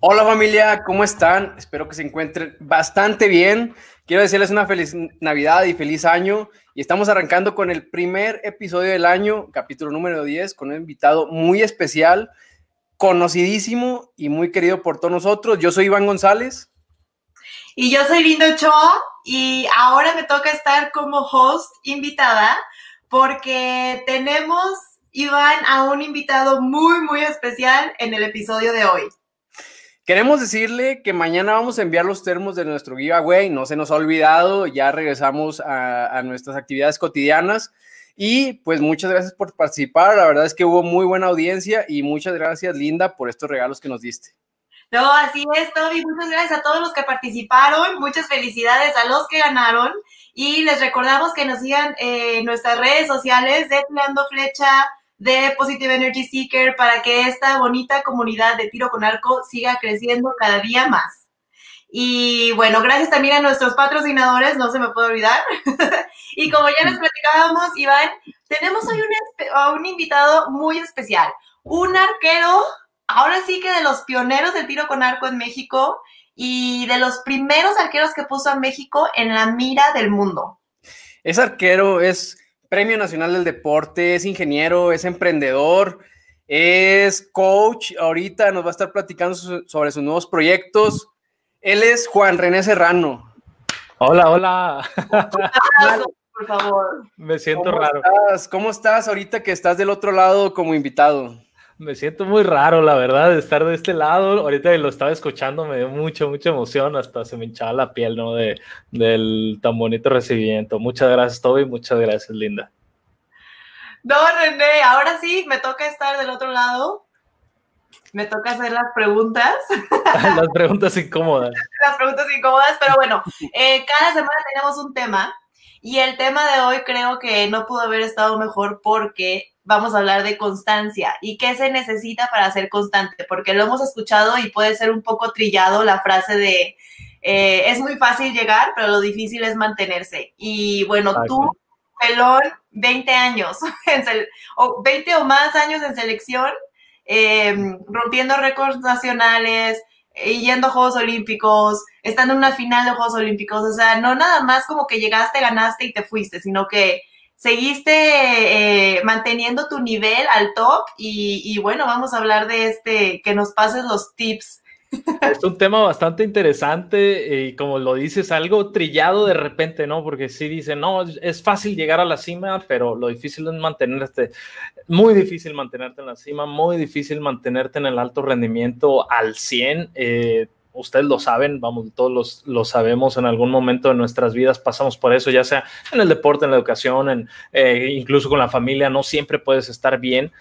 Hola familia, ¿cómo están? Espero que se encuentren bastante bien. Quiero decirles una feliz Navidad y feliz año. Y estamos arrancando con el primer episodio del año, capítulo número 10, con un invitado muy especial, conocidísimo y muy querido por todos nosotros. Yo soy Iván González. Y yo soy Lindo Choa y ahora me toca estar como host invitada porque tenemos, Iván, a un invitado muy, muy especial en el episodio de hoy. Queremos decirle que mañana vamos a enviar los termos de nuestro giveaway, no se nos ha olvidado, ya regresamos a, nuestras actividades cotidianas y pues muchas gracias por participar, la verdad es que hubo muy buena audiencia y muchas gracias Linda por estos regalos que nos diste. No, así es, Toby, muchas gracias a todos los que participaron, muchas felicidades a los que ganaron y les recordamos que nos sigan en nuestras redes sociales de Tirando Flecha, de Positive Energy Seeker para que esta bonita comunidad de tiro con arco siga creciendo cada día más. Y bueno, gracias también a nuestros patrocinadores, no se me puede olvidar. y como ya les platicábamos, Iván, tenemos hoy un, un invitado muy especial, un arquero, ahora sí que de los pioneros del tiro con arco en México y de los primeros arqueros que puso a México en la mira del mundo. Es arquero, es Premio Nacional del Deporte, es ingeniero, es emprendedor, es coach. Ahorita nos va a estar platicando sobre sus nuevos proyectos. Él es Juan René Serrano. Hola, hola. Por favor. Me siento raro. ¿Cómo estás ahorita que estás del otro lado como invitado? Me siento muy raro, la verdad, de estar de este lado. Ahorita lo estaba escuchando, me dio mucha, mucha emoción, hasta se me hinchaba la piel, ¿no? De, del tan bonito recibimiento. Muchas gracias, Toby, muchas gracias, Linda. No, René, ahora sí, me toca estar del otro lado. Me toca hacer las preguntas. las preguntas incómodas. las preguntas incómodas, pero bueno, eh, cada semana tenemos un tema y el tema de hoy creo que no pudo haber estado mejor porque vamos a hablar de constancia y qué se necesita para ser constante, porque lo hemos escuchado y puede ser un poco trillado la frase de eh, es muy fácil llegar, pero lo difícil es mantenerse. Y bueno, tú, pelón, 20 años, o 20 o más años en selección, em, rompiendo récords nacionales, eh, yendo a Juegos Olímpicos, estando en una final de Juegos Olímpicos, o sea, no nada más como que llegaste, ganaste y te fuiste, sino que seguiste eh, manteniendo tu nivel al top y, bueno, vamos a hablar de este, que nos pases los tips. Es un tema bastante interesante y como lo dices, algo trillado de repente, ¿no? Porque sí dicen, no, es fácil llegar a la cima, pero lo difícil es mantenerte, muy difícil mantenerte en la cima, muy difícil mantenerte en el alto rendimiento al 100. Eh, ustedes lo saben, vamos, todos los, lo sabemos en algún momento de nuestras vidas, pasamos por eso, ya sea en el deporte, en la educación, en, eh, incluso con la familia, no siempre puedes estar bien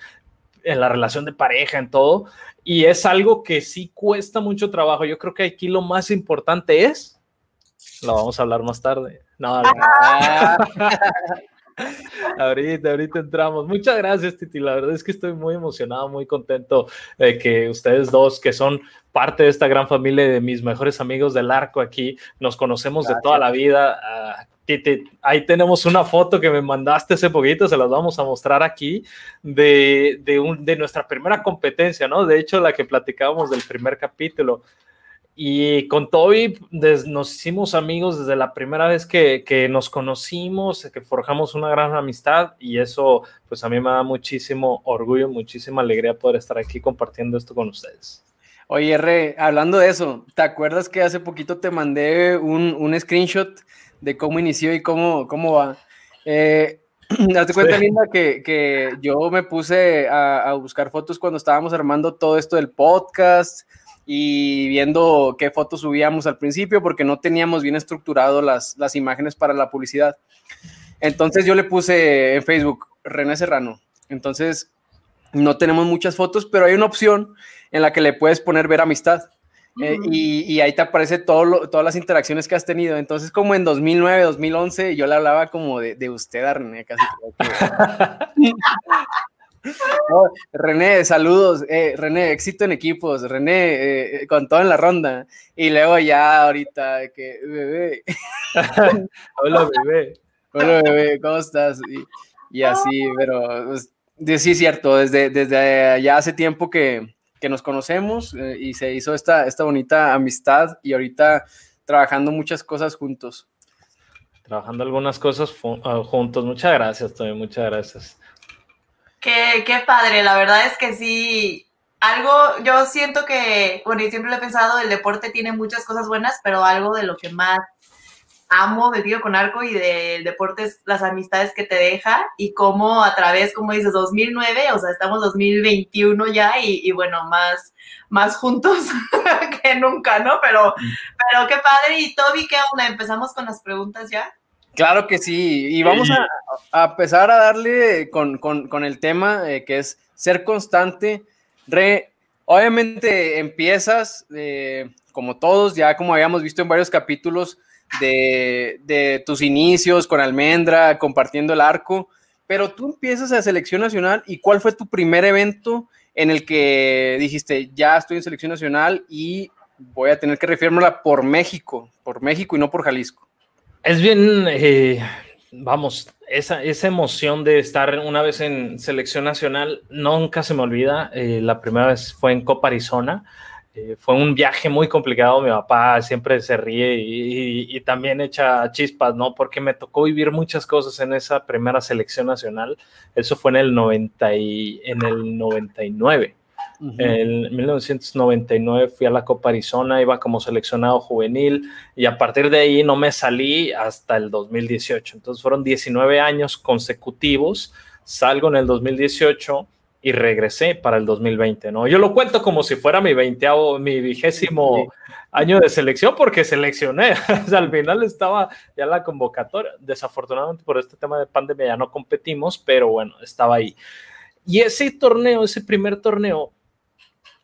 en la relación de pareja, en todo, y es algo que sí cuesta mucho trabajo. Yo creo que aquí lo más importante es, lo vamos a hablar más tarde. No, no. ahorita, ahorita entramos. Muchas gracias, Titi. La verdad es que estoy muy emocionado, muy contento de que ustedes dos, que son parte de esta gran familia de mis mejores amigos del arco aquí, nos conocemos de toda la vida. Ah, Titi, ahí tenemos una foto que me mandaste hace poquito, se las vamos a mostrar aquí, de, de, un, de nuestra primera competencia, ¿no? De hecho, la que platicábamos del primer capítulo. Y con Toby nos hicimos amigos desde la primera vez que, que, nos conocimos, que forjamos una gran amistad y eso pues a mí me da muchísimo orgullo, muchísima alegría poder estar aquí compartiendo esto con ustedes. Oye, R, hablando de eso, ¿te acuerdas que hace poquito te mandé un, un screenshot de cómo inició y cómo, cómo va? Eh, Date cuenta, Linda, que, que, yo me puse a, a buscar fotos cuando estábamos armando todo esto del podcast y viendo qué fotos subíamos al principio porque no teníamos bien estructurado las, las imágenes para la publicidad. Entonces yo le puse en Facebook René Serrano. Entonces no tenemos muchas fotos, pero hay una opción en la que le puedes poner ver amistad. Eh, y, ahí te aparece todo todas las interacciones que has tenido. Entonces, como en 2009, 2011, yo le hablaba como de, de usted a René, casi. René, saludos. Eh, René, éxito en equipos. René, eh, con todo en la ronda. Y luego ya ahorita, que bebé. Hola, bebé. Hola, bebé, ¿cómo estás? Y, así, pero pues, sí, cierto. Desde, desde ya hace tiempo que, que nos conocemos eh, y se hizo esta, esta bonita amistad y ahorita trabajando muchas cosas juntos. Trabajando algunas cosas ah, juntos. Muchas gracias, Tony, muchas gracias. Qué, qué padre, la verdad es que sí, algo, yo siento que, bueno, y siempre lo he pensado, el deporte tiene muchas cosas buenas, pero algo de lo que más amo del tiro con arco y del deporte es las amistades que te deja y cómo a través, como dices, 2009, o sea, estamos 2021 ya y, bueno, más, más juntos que nunca, ¿no? Pero, pero qué padre. Y Toby, ¿qué onda? ¿Empezamos con las preguntas ya? Claro que sí, y vamos a, empezar a darle con, el tema eh, que es ser constante. Re, obviamente empiezas, eh, como todos, ya como habíamos visto en varios capítulos, de, tus inicios con Almendra, compartiendo el arco, pero tú empiezas a selección nacional y cuál fue tu primer evento en el que dijiste, ya estoy en selección nacional y voy a tener que refirmarla por México, por México y no por Jalisco. Es bien, eh, vamos, esa, esa, emoción de estar una vez en selección nacional nunca se me olvida. Eh, la primera vez fue en Copa Arizona. Eh, fue un viaje muy complicado, mi papá siempre se ríe y, también echa chispas, ¿no? Porque me tocó vivir muchas cosas en esa primera selección nacional. Eso fue en el, 90 y, en el 99. En 1999 fui a la Copa Arizona, iba como seleccionado juvenil y a partir de ahí no me salí hasta el 2018. Entonces fueron 19 años consecutivos. Salgo en el 2018 y regresé para el 2020, ¿no? Yo lo cuento como si fuera mi veinteavo, mi vigésimo año de selección porque seleccioné, al final estaba ya la convocatoria, desafortunadamente por este tema de pandemia ya no competimos, pero bueno, estaba ahí. Y ese torneo, ese primer torneo,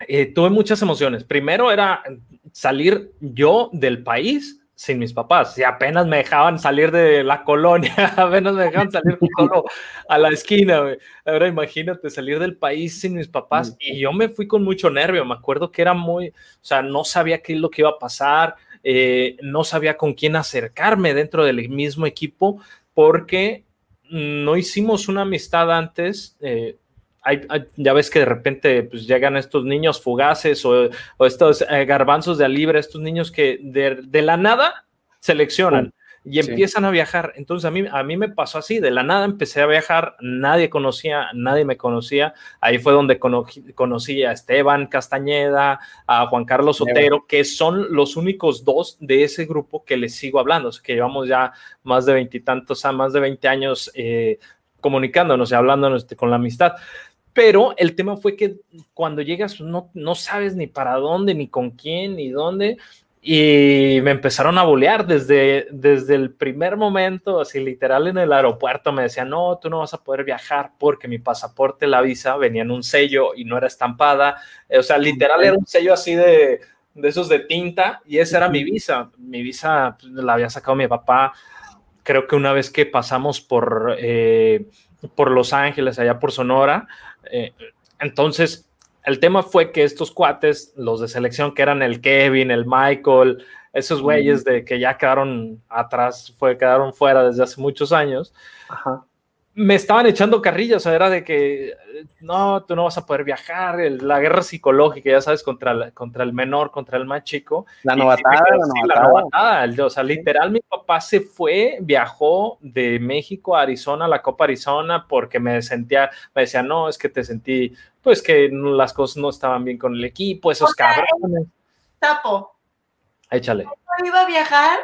eh, tuve muchas emociones. Primero era salir yo del país sin mis papás. Y apenas me dejaban salir de la colonia, apenas me dejaban salir solo a la esquina. Ahora imagínate salir del país sin mis papás. Y yo me fui con mucho nervio. Me acuerdo que era muy, o sea, no sabía qué es lo que iba a pasar. Eh, no sabía con quién acercarme dentro del mismo equipo porque no hicimos una amistad antes. Eh, ya ves que de repente pues, llegan estos niños fugaces o, estos eh, garbanzos de libre, estos niños que de, la nada seleccionan y empiezan a viajar. Entonces a mí, a mí me pasó así, de la nada empecé a viajar, nadie conocía, nadie me conocía. Ahí fue donde conocí, a Esteban Castañeda, a Juan Carlos Otero, que son los únicos dos de ese grupo que les sigo hablando, que llevamos ya más de veintitantos, a más de veinte años eh, comunicándonos y hablándonos con la amistad. Pero el tema fue que cuando llegas no, no sabes ni para dónde, ni con quién, ni dónde. Y me empezaron a bolear desde, desde el primer momento, así literal en el aeropuerto me decían, no, tú no vas a poder viajar porque mi pasaporte, la visa, venía en un sello y no era estampada. O sea, literal era un sello así de, de esos de tinta y esa era mi visa. Mi visa pues, la había sacado mi papá, creo que una vez que pasamos por, eh, por Los Ángeles, allá por Sonora, eh, entonces, el tema fue que estos cuates, los de selección, que eran el Kevin, el Michael, esos güeyes de que ya quedaron atrás, fue, quedaron fuera desde hace muchos años, Ajá me estaban echando carrillas, o sea, era de que no, tú no vas a poder viajar, la guerra psicológica, ya sabes, contra, contra el menor, contra el más chico. La novatada, la novatada. o sea, literal, mi papá se fue, viajó de México a Arizona, a la Copa Arizona, porque me sentía, me decía, no, es que te sentí, pues que las cosas no estaban bien con el equipo, esos cabrones. Tapo. Échale. iba a viajar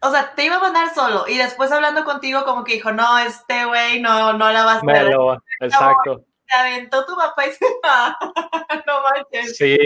o sea, te iba a mandar solo y después hablando contigo como que dijo, no, este güey no, no la vas a ver. exacto. Te aventó tu papá y se no manches. Sí,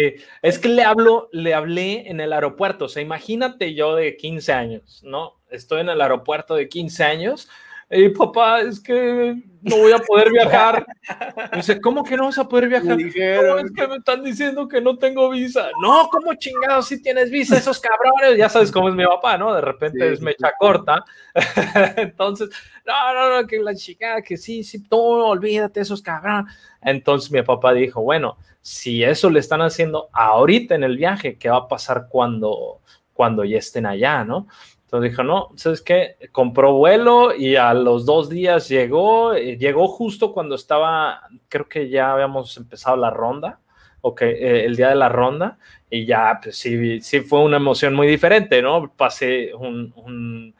es que le hablo, le hablé en el aeropuerto, o sea, imagínate yo de 15 años, ¿no? Estoy en el aeropuerto de 15 años y papá, es que no voy a poder viajar. Me dice, ¿cómo que no vas a poder viajar? Dijeron. es que me están diciendo que no tengo visa. No, ¿cómo chingados si tienes visa? Esos cabrones, ya sabes cómo es mi papá, ¿no? De repente es mecha corta. Entonces, no, no, no, que la chica, que sí, sí, no, olvídate esos cabrones. Entonces mi papá dijo, bueno, si eso le están haciendo ahorita en el viaje, ¿qué va a pasar cuando, cuando ya estén allá, no? Entonces dijo, no, ¿sabes qué? Compró vuelo y a los dos días llegó, eh, llegó justo cuando estaba, creo que ya habíamos empezado la ronda, ok, eh, el día de la ronda, y ya, pues sí, sí fue una emoción muy diferente, ¿no? Pasé un, un,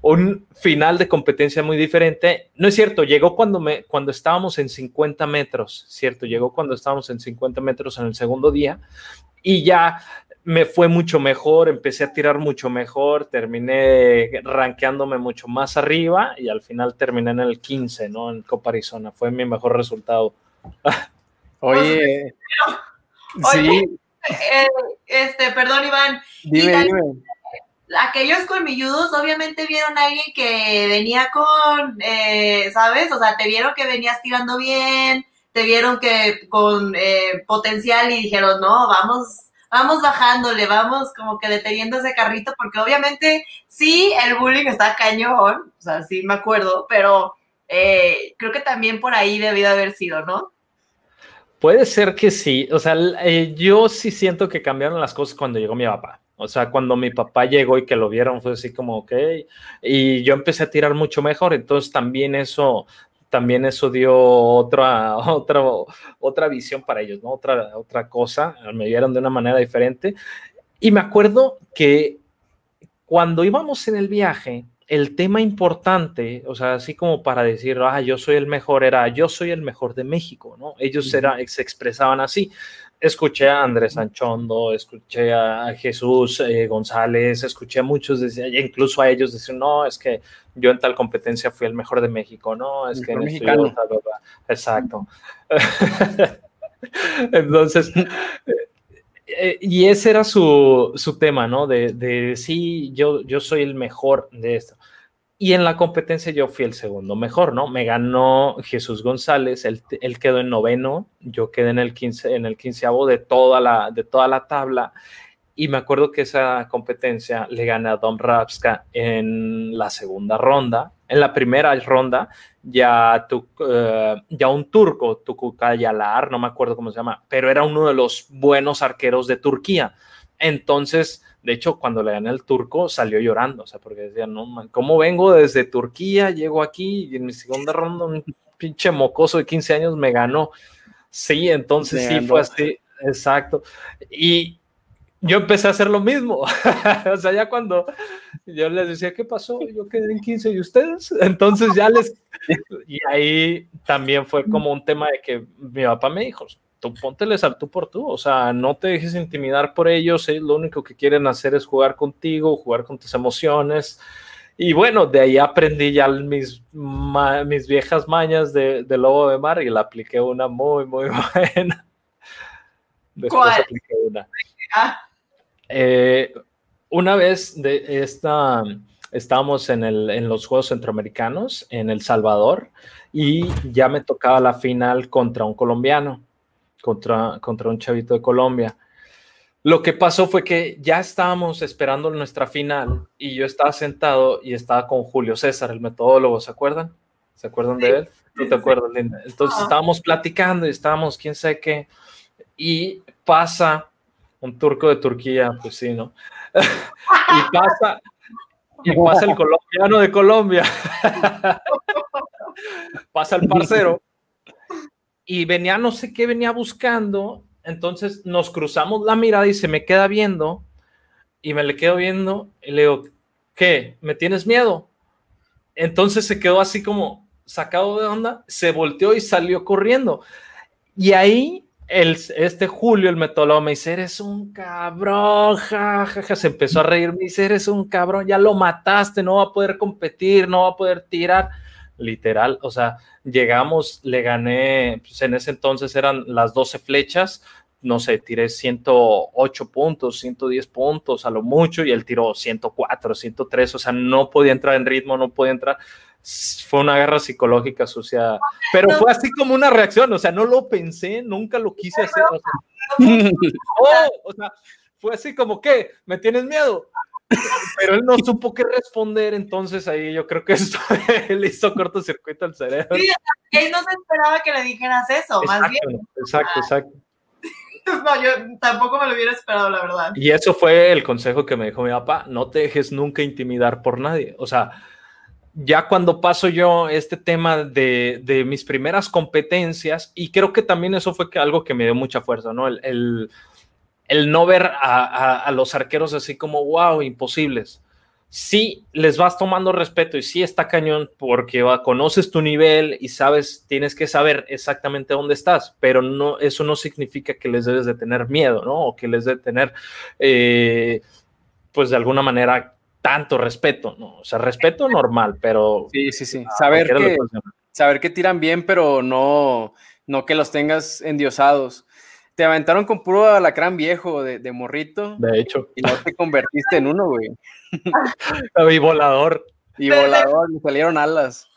un, final de competencia muy diferente. No es cierto, llegó cuando, me, cuando estábamos en 50 metros, ¿cierto? Llegó cuando estábamos en 50 metros en el segundo día, y ya me fue mucho mejor, empecé a tirar mucho mejor, terminé rankeándome mucho más arriba y al final terminé en el 15, ¿no? En Copa Arizona, fue mi mejor resultado. Oye, sí. Eh, este, perdón, Iván. Dime, dime. Aquellos colmilludos obviamente vieron a alguien que venía con, eh, ¿sabes? O sea, te vieron que venías tirando bien, te vieron que con eh, potencial y dijeron, no, vamos, vamos bajándole, vamos como que deteniendo ese carrito, porque obviamente sí, el bullying está cañón, o sea, sí me acuerdo, pero eh, creo que también por ahí debió haber sido, ¿no? Puede ser que sí, o sea, eh, yo sí siento que cambiaron las cosas cuando llegó mi papá. O sea, cuando mi papá llegó y que lo vieron fue así como, ok, y yo empecé a tirar mucho mejor, entonces también eso también eso dio otra, otra, otra visión para ellos, ¿no? Otra, otra cosa, me vieron de una manera diferente. Y me acuerdo que cuando íbamos en el viaje, el tema importante, o sea, así como para decir, ah, yo soy el mejor, era yo soy el mejor de México, ¿no? Ellos era, se expresaban así escuché a Andrés Anchondo, escuché a Jesús eh, González, escuché a muchos, incluso a ellos decir, no, es que yo en tal competencia fui el mejor de México, no, es que en mexicano. Exacto. Entonces, eh, y ese era su, su tema, ¿no? De, de, sí, yo, yo soy el mejor de esto. Y en la competencia yo fui el segundo mejor, ¿no? Me ganó Jesús González, él, quedó en noveno, yo quedé en el, 15, en el quinceavo de toda, la, de toda la tabla. Y me acuerdo que esa competencia le gané a Don Rapska en la segunda ronda. En la primera ronda, ya, tu, uh, ya un turco, Tukukayalar, no me acuerdo cómo se llama, pero era uno de los buenos arqueros de Turquía. Entonces, de hecho, cuando le gané al turco, salió llorando, o sea, porque decía, no, man, ¿cómo vengo desde Turquía? Llego aquí y en mi segunda ronda un pinche mocoso de 15 años me ganó. Sí, entonces sí fue así, exacto. Y yo empecé a hacer lo mismo. o sea, ya cuando yo les decía, ¿qué pasó? Yo quedé en 15 y ustedes. Entonces ya les... Y ahí también fue como un tema de que mi papá me dijo, tú pónteles al tú por tú, o sea, no te dejes intimidar por ellos, ellos lo único que quieren hacer es jugar contigo, jugar con tus emociones. Y bueno, de ahí aprendí ya mis, mis viejas mañas de, de, lobo de mar y la apliqué una muy, muy buena. Después ¿Cuál? apliqué una. Ah. Eh, una vez de esta, estábamos en, el, en los Juegos Centroamericanos en El Salvador y ya me tocaba la final contra un colombiano contra, contra un chavito de Colombia. Lo que pasó fue que ya estábamos esperando nuestra final y yo estaba sentado y estaba con Julio César, el metodólogo, ¿se acuerdan? ¿Se acuerdan de él? ¿Tú te acuerdas, Linda? Entonces estábamos platicando y estábamos, quién sabe qué, y pasa un turco de Turquía, pues sí, ¿no? y pasa, y pasa el colombiano de Colombia. pasa el parcero y venía no sé qué venía buscando, entonces nos cruzamos la mirada y se me queda viendo y me le quedo viendo y le digo, ¿qué? ¿Me tienes miedo? Entonces se quedó así como sacado de onda, se volteó y salió corriendo. Y ahí el, este Julio, el metólogo, me dice, eres un cabrón, jajaja, se empezó a reír, me dice, eres un cabrón, ya lo mataste, no va a poder competir, no va a poder tirar literal, o sea, llegamos, le gané, pues en ese entonces eran las 12 flechas, no sé, tiré 108 puntos, 110 puntos a lo mucho y él tiró 104, 103, o sea, no podía entrar en ritmo, no podía entrar. Fue una guerra psicológica sucia, pero fue así como una reacción, o sea, no lo pensé, nunca lo quise hacer. O sea, oh, o sea fue así como, ¿qué? ¿Me tienes miedo? Pero él no supo qué responder, entonces ahí yo creo que esto le hizo cortocircuito al cerebro. Sí, él no se esperaba que le dijeras eso, exacto, más bien. Exacto, exacto. No, yo tampoco me lo hubiera esperado, la verdad. Y eso fue el consejo que me dijo mi papá, no te dejes nunca intimidar por nadie. O sea, ya cuando paso yo este tema de, de, mis primeras competencias, y creo que también eso fue que algo que me dio mucha fuerza, ¿no? El, el, el no ver a, a, a, los arqueros así como, wow, imposibles. Sí, les vas tomando respeto y sí está cañón porque va, conoces tu nivel y sabes, tienes que saber exactamente dónde estás, pero no, eso no significa que les debes de tener miedo, ¿no? O que les debes de tener, eh, pues de alguna manera, tanto respeto, ¿no? O sea, respeto normal, pero... Sí, sí, sí. Saber que, saber que tiran bien, pero no, no que los tengas endiosados. Te aventaron con puro alacrán viejo de, de morrito. De hecho. Y no te convertiste en uno, güey. y volador. Y desde, volador, me salieron alas.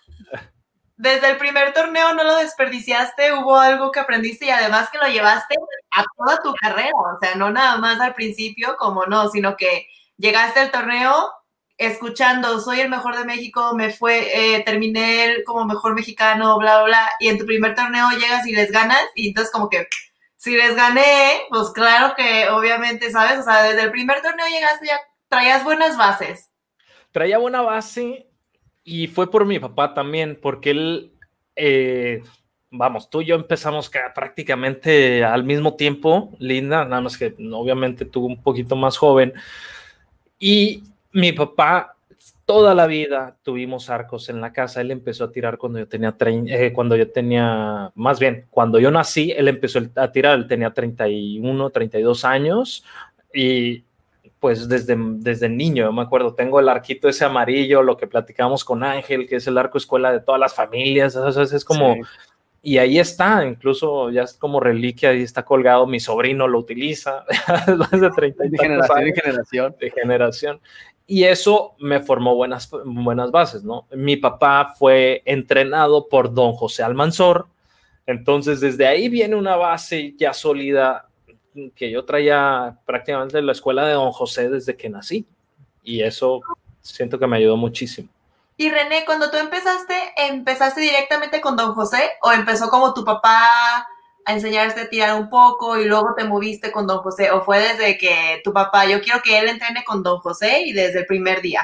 Desde el primer torneo no lo desperdiciaste, hubo algo que aprendiste y además que lo llevaste a toda tu carrera, o sea, no nada más al principio como no, sino que llegaste al torneo escuchando, soy el mejor de México, me fue, eh, terminé como mejor mexicano, bla, bla, bla, y en tu primer torneo llegas y les ganas, y entonces como que, si les gané, pues claro que obviamente, ¿sabes? O sea, desde el primer torneo llegaste ya, traías buenas bases. Traía buena base y fue por mi papá también, porque él, eh, vamos, tú y yo empezamos prácticamente al mismo tiempo, Linda, nada más que obviamente tú un poquito más joven, y mi papá toda la vida tuvimos arcos en la casa. Él empezó a tirar cuando yo tenía, eh, cuando yo tenía, más bien, cuando yo nací, él empezó a tirar, él tenía 31, 32 años y pues desde, desde niño, yo me acuerdo, tengo el arquito ese amarillo, lo que platicamos con Ángel, que es el arco escuela de todas las familias, eso es como... Sí. Y ahí está, incluso ya es como reliquia, ahí está colgado, mi sobrino lo utiliza, de 30 de generación en generación. De generación y eso me formó buenas, buenas bases, ¿no? Mi papá fue entrenado por don José Almanzor, entonces desde ahí viene una base ya sólida que yo traía prácticamente de la escuela de don José desde que nací y eso siento que me ayudó muchísimo. Y René, cuando tú empezaste, ¿empezaste directamente con don José o empezó como tu papá a enseñarte a tirar un poco y luego te moviste con don José? ¿O fue desde que tu papá, yo quiero que él entrene con don José y desde el primer día?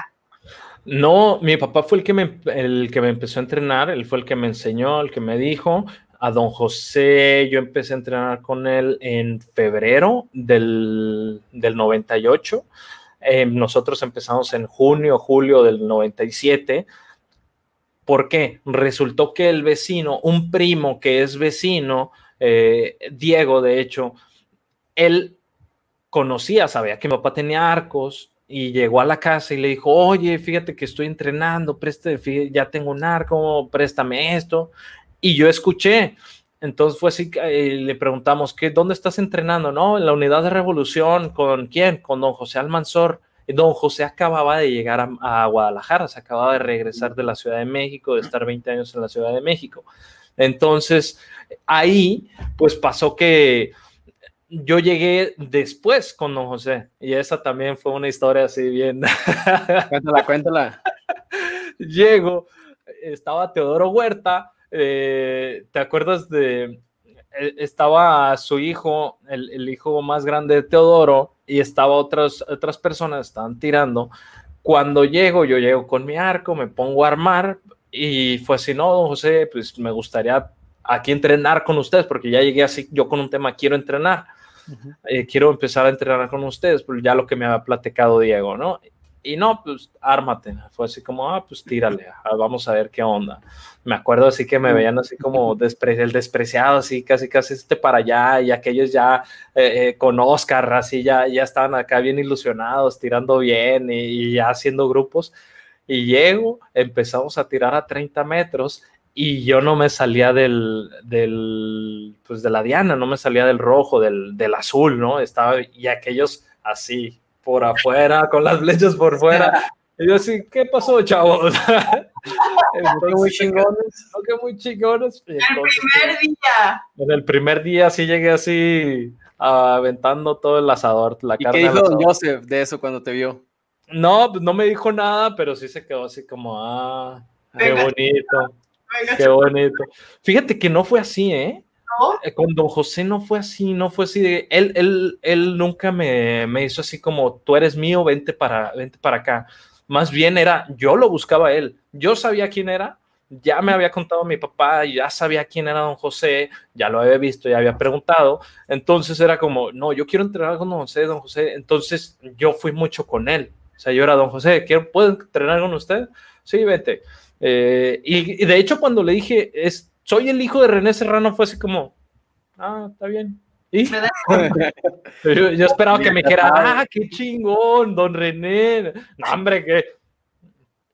No, mi papá fue el que me, el que me empezó a entrenar, él fue el que me enseñó, el que me dijo. A don José, yo empecé a entrenar con él en febrero del, del 98. Eh, nosotros empezamos en junio, julio del 97. ¿Por qué? Resultó que el vecino, un primo que es vecino, eh, Diego, de hecho, él conocía, sabía que mi papá tenía arcos y llegó a la casa y le dijo, oye, fíjate que estoy entrenando, preste, ya tengo un arco, préstame esto. Y yo escuché. Entonces fue así, eh, le preguntamos, ¿qué, ¿dónde estás entrenando? No, en la unidad de revolución, ¿con quién? Con don José Almanzor. Don José acababa de llegar a, a, Guadalajara, se acababa de regresar de la Ciudad de México, de estar 20 años en la Ciudad de México. Entonces, ahí, pues pasó que yo llegué después con don José y esa también fue una historia así bien. Cuéntala, cuéntala. Llego, estaba Teodoro Huerta, eh, ¿te acuerdas de estaba su hijo, el, el, hijo más grande de Teodoro, y estaba otras, otras personas, estaban tirando. Cuando llego, yo llego con mi arco, me pongo a armar, y fue así, no, don José, pues me gustaría aquí entrenar con ustedes, porque ya llegué así, yo con un tema, quiero entrenar, uh -huh. eh, quiero empezar a entrenar con ustedes, pues ya lo que me había platicado Diego, ¿no? Y no, pues ármate, fue así como, ah, pues tírale, vamos a ver qué onda. Me acuerdo así que me veían así como despre el despreciado, así casi casi este para allá, y aquellos ya eh, eh, con Oscar, así ya, ya estaban acá bien ilusionados, tirando bien y, y ya haciendo grupos. Y llego, empezamos a tirar a 30 metros y yo no me salía del, del, pues de la diana, no me salía del rojo, del, del azul, ¿no? Estaba, y aquellos así, por afuera, con las flechas por fuera. Y yo así, ¿qué pasó, chavos? Entonces, muy chingones. que muy chingones. el primer día. En el primer día sí llegué así, aventando todo el asador, la ¿Y carne. ¿Qué dijo Don Joseph de eso cuando te vio? No, pues no me dijo nada, pero sí se quedó así como, ah, qué Venga. bonito. Qué bonito. Fíjate que no fue así, ¿eh? ¿No? Eh, Con don José no fue así, no fue así de. Él, él, él nunca me, me hizo así como tú eres mío, vente para, vente para acá. más bien era, yo lo buscaba a él, yo sabía quién era, ya me había contado mi papá, ya sabía quién era don José, ya lo había visto, ya había preguntado, entonces era como, no, yo quiero entrenar con don José, don José, entonces yo fui mucho con él, o sea, yo era don José, ¿quiero, ¿puedo entrenar con usted? Sí, vete. Eh, y, de hecho cuando le dije, es, soy el hijo de René Serrano, fue así como, ah, está bien. ¿Y? yo, yo, esperaba que me dijera, ah, qué chingón, don René. No, hombre, que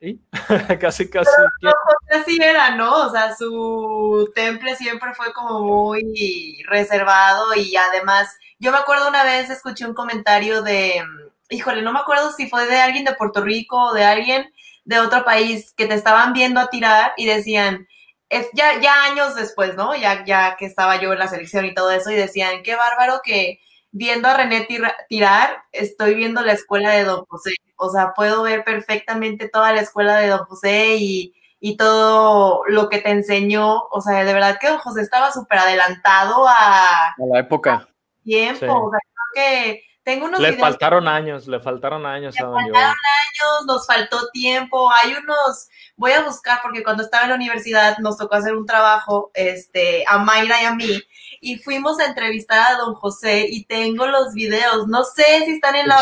casi, casi. Pero, así era, ¿no? O sea, su temple siempre fue como muy reservado y además, yo me acuerdo una vez, escuché un comentario de, híjole, no me acuerdo si fue de alguien de Puerto Rico o de alguien de otro país que te estaban viendo a tirar y decían, es ya, ya años después, ¿no? Ya, ya que estaba yo en la selección y todo eso, y decían, qué bárbaro que viendo a René tirar, estoy viendo la escuela de Don José. O sea, puedo ver perfectamente toda la escuela de Don José y, todo lo que te enseñó. O sea, de verdad que Don José estaba súper adelantado a, a, la época. Tiempo. O sea, creo que tengo unos Le faltaron años, le faltaron años le faltaron años, nos faltó tiempo. Hay unos, voy a buscar porque cuando estaba en la universidad nos tocó hacer un trabajo, este, a Mayra y a mí, y fuimos a entrevistar a don José y tengo los videos. No sé si están en la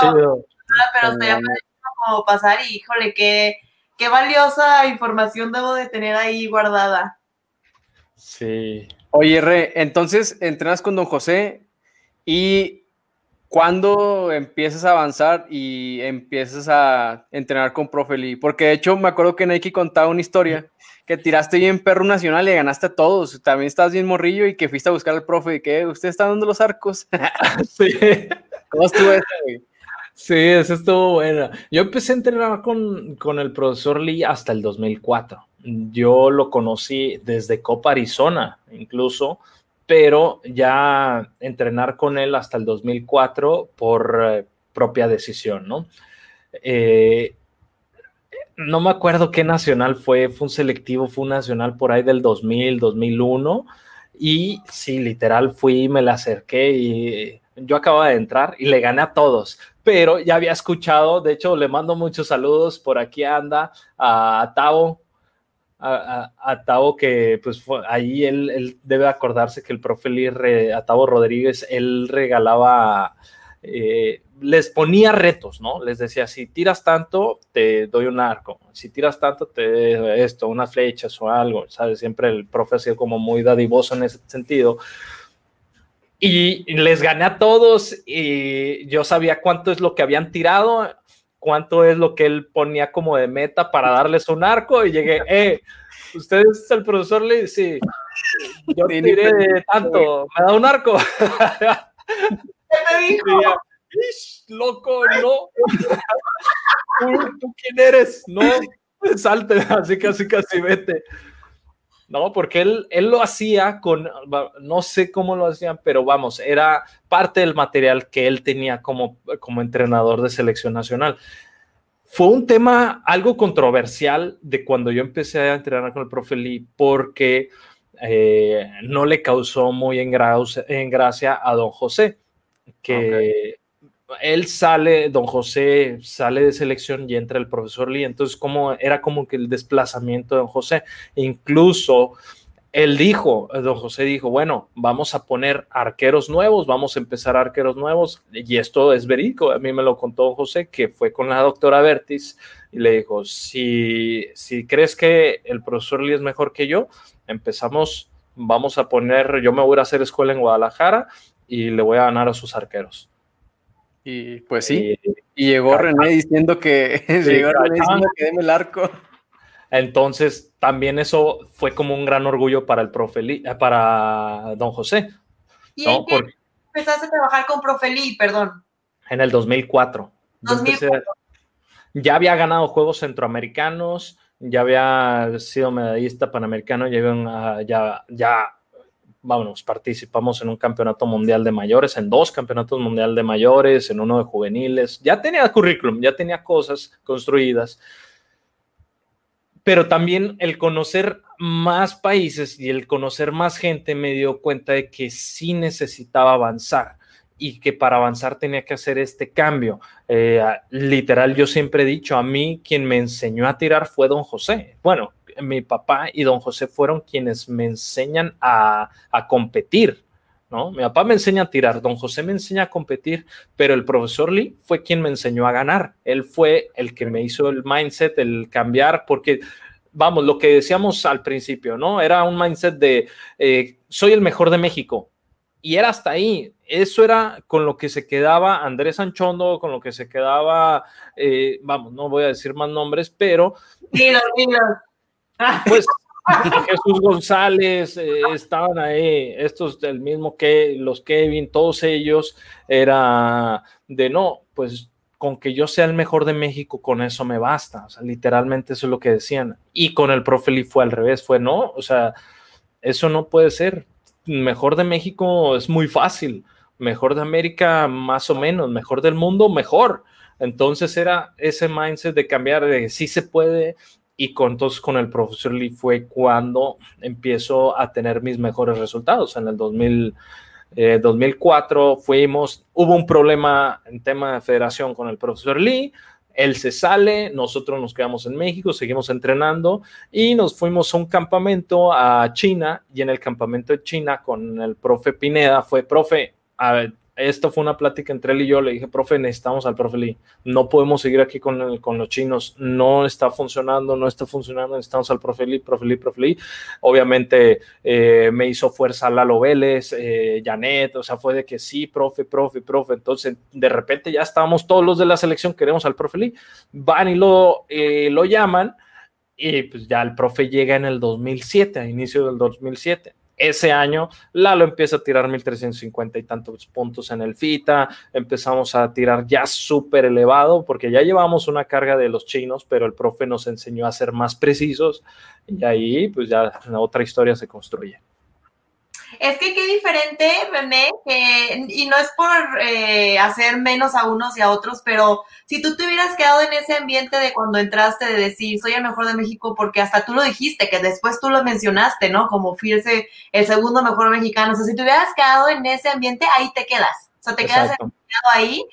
pero estaría como pasar y híjole, qué, qué valiosa información debo de tener ahí guardada. Sí. Oye, Re, entonces entrenas con don José y ¿cuándo empiezas a avanzar y empiezas a entrenar con Profeli? Porque de hecho me acuerdo que Nike contaba una historia que tiraste bien perro nacional y ganaste a todos. También estás bien morrillo y que fuiste a buscar al profe y que usted está dando los arcos. sí. ¿Cómo estuvo eso, güey? Sí, eso estuvo bueno. Yo empecé a entrenar con, con, el profesor Lee hasta el 2004. Yo lo conocí desde Copa Arizona, incluso, pero ya entrenar con él hasta el 2004 por eh, propia decisión, ¿no? Eh, no me acuerdo qué nacional fue, fue un selectivo, fue un nacional por ahí del 2000, 2001. Y sí, literal fui, me la acerqué y yo acababa de entrar y le gané a todos, pero ya había escuchado, de hecho le mando muchos saludos, por aquí anda a Tavo, a, a, que pues ahí él, debe acordarse que el profe Lee, a Tavo Rodríguez, él regalaba eh, les ponía retos, ¿no? Les decía, si tiras tanto, te doy un arco, si tiras tanto, te doy esto, unas flechas o algo, ¿sabes? Siempre el profe ha sido como muy dadivoso en ese sentido. Y les gané a todos y yo sabía cuánto es lo que habían tirado, cuánto es lo que él ponía como de meta para darles un arco y llegué, eh, ustedes, el profesor le dice, yo tiré tanto, me da un arco. ¿Qué dijo? loco, no. ¿Tú, quién eres? No, salte, así casi casi vete. No, porque él, él lo hacía con, no sé cómo lo hacían, pero vamos, era parte del material que él tenía como, como entrenador de selección nacional. Fue un tema algo controversial de cuando yo empecé a entrenar con el profe Lee, porque eh, no le causó muy en, en gracia a don José, que él sale, don José sale de selección y entra el profesor Lee, entonces como era como que el desplazamiento de don José, incluso él dijo, don José dijo, bueno, vamos a poner arqueros nuevos, vamos a empezar arqueros nuevos, y esto es verídico, a mí me lo contó don José, que fue con la doctora Bertis, y le dijo, si, si crees que el profesor Lee es mejor que yo, empezamos, vamos a poner, yo me voy a hacer escuela en Guadalajara y le voy a ganar a sus arqueros. Y pues sí, y llegó René diciendo que llegó René diciendo que deme el arco. Entonces, también eso fue como un gran orgullo para el profe eh, para don José. ¿Y en qué empezaste a trabajar con profe Lee, perdón? En el 2004. 2004. ya había ganado Juegos Centroamericanos, ya había sido medallista panamericano, ya, ya, ya vámonos, participamos en un campeonato mundial de mayores, en dos campeonatos mundial de mayores, en uno de juveniles. Ya tenía currículum, ya tenía cosas construidas. Pero también el conocer más países y el conocer más gente me dio cuenta de que sí necesitaba avanzar. y que para avanzar tenía que hacer este cambio. Eh, literal, yo siempre he dicho, a mí quien me enseñó a tirar fue don José. Bueno, mi papá y don José fueron quienes me enseñan a, a competir. ¿No? Mi papá me enseña a tirar, don José me enseña a competir, pero el profesor Lee fue quien me enseñó a ganar. Él fue el que me hizo el mindset, el cambiar, porque vamos, lo que decíamos al principio, ¿no? Era un mindset de eh, soy el mejor de México. Y era hasta ahí. Eso era con lo que se quedaba Andrés Anchondo, con lo que se quedaba, eh, vamos, no voy a decir más nombres, pero... Dilo, dilo. Pues Jesús González, eh, estaban ahí, estos del mismo que los Kevin, todos ellos, era de no, pues con que yo sea el mejor de México, con eso me basta. Literalmente eso es lo que decían. Y con el profe Lee fue al revés, fue no, o sea, eso no puede ser. Mejor de México es muy fácil, mejor de América más o menos, mejor del mundo mejor. Entonces era ese mindset de cambiar de sí se puede y con, entonces con el profesor Lee fue cuando empiezo a tener mis mejores resultados. En el 2000 2004 eh, fuimos, hubo un problema en tema de federación con el profesor Lee, él se sale, nosotros nos quedamos en México, seguimos entrenando y nos fuimos a un campamento a China. Y en el campamento de China con el profe Pineda fue, profe, a, esto fue una plática entre él y yo. Le dije, profe, necesitamos al profe Lee. No podemos seguir aquí con, con los chinos. No está funcionando, no está funcionando. Necesitamos al profe Lee, profe Lee, profe Lee. Obviamente eh, me hizo fuerza Lalo Vélez, eh, Janet. O sea, fue de que sí, profe, profe, profe. Entonces, de repente ya estábamos todos los de la selección, queremos al profe Lee. Van y lo, eh, lo llaman. Y pues ya el profe llega en el 2007, a inicio del 2007 ese año Lalo empieza a tirar 1350 y tantos puntos en el FITA, empezamos a tirar ya súper elevado porque ya llevamos una carga de los chinos, pero el profe nos enseñó a ser más precisos y ahí pues ya otra historia se construye. Es que qué diferente, René, que, y no es por eh, hacer menos a unos y a otros, pero si tú te hubieras quedado en ese ambiente de cuando entraste de decir, soy el mejor de México, porque hasta tú lo dijiste, que después tú lo mencionaste, ¿no? Como fuese el segundo mejor mexicano. O sea, si te hubieras quedado en ese ambiente, ahí te quedas. O sea, te quedas ahí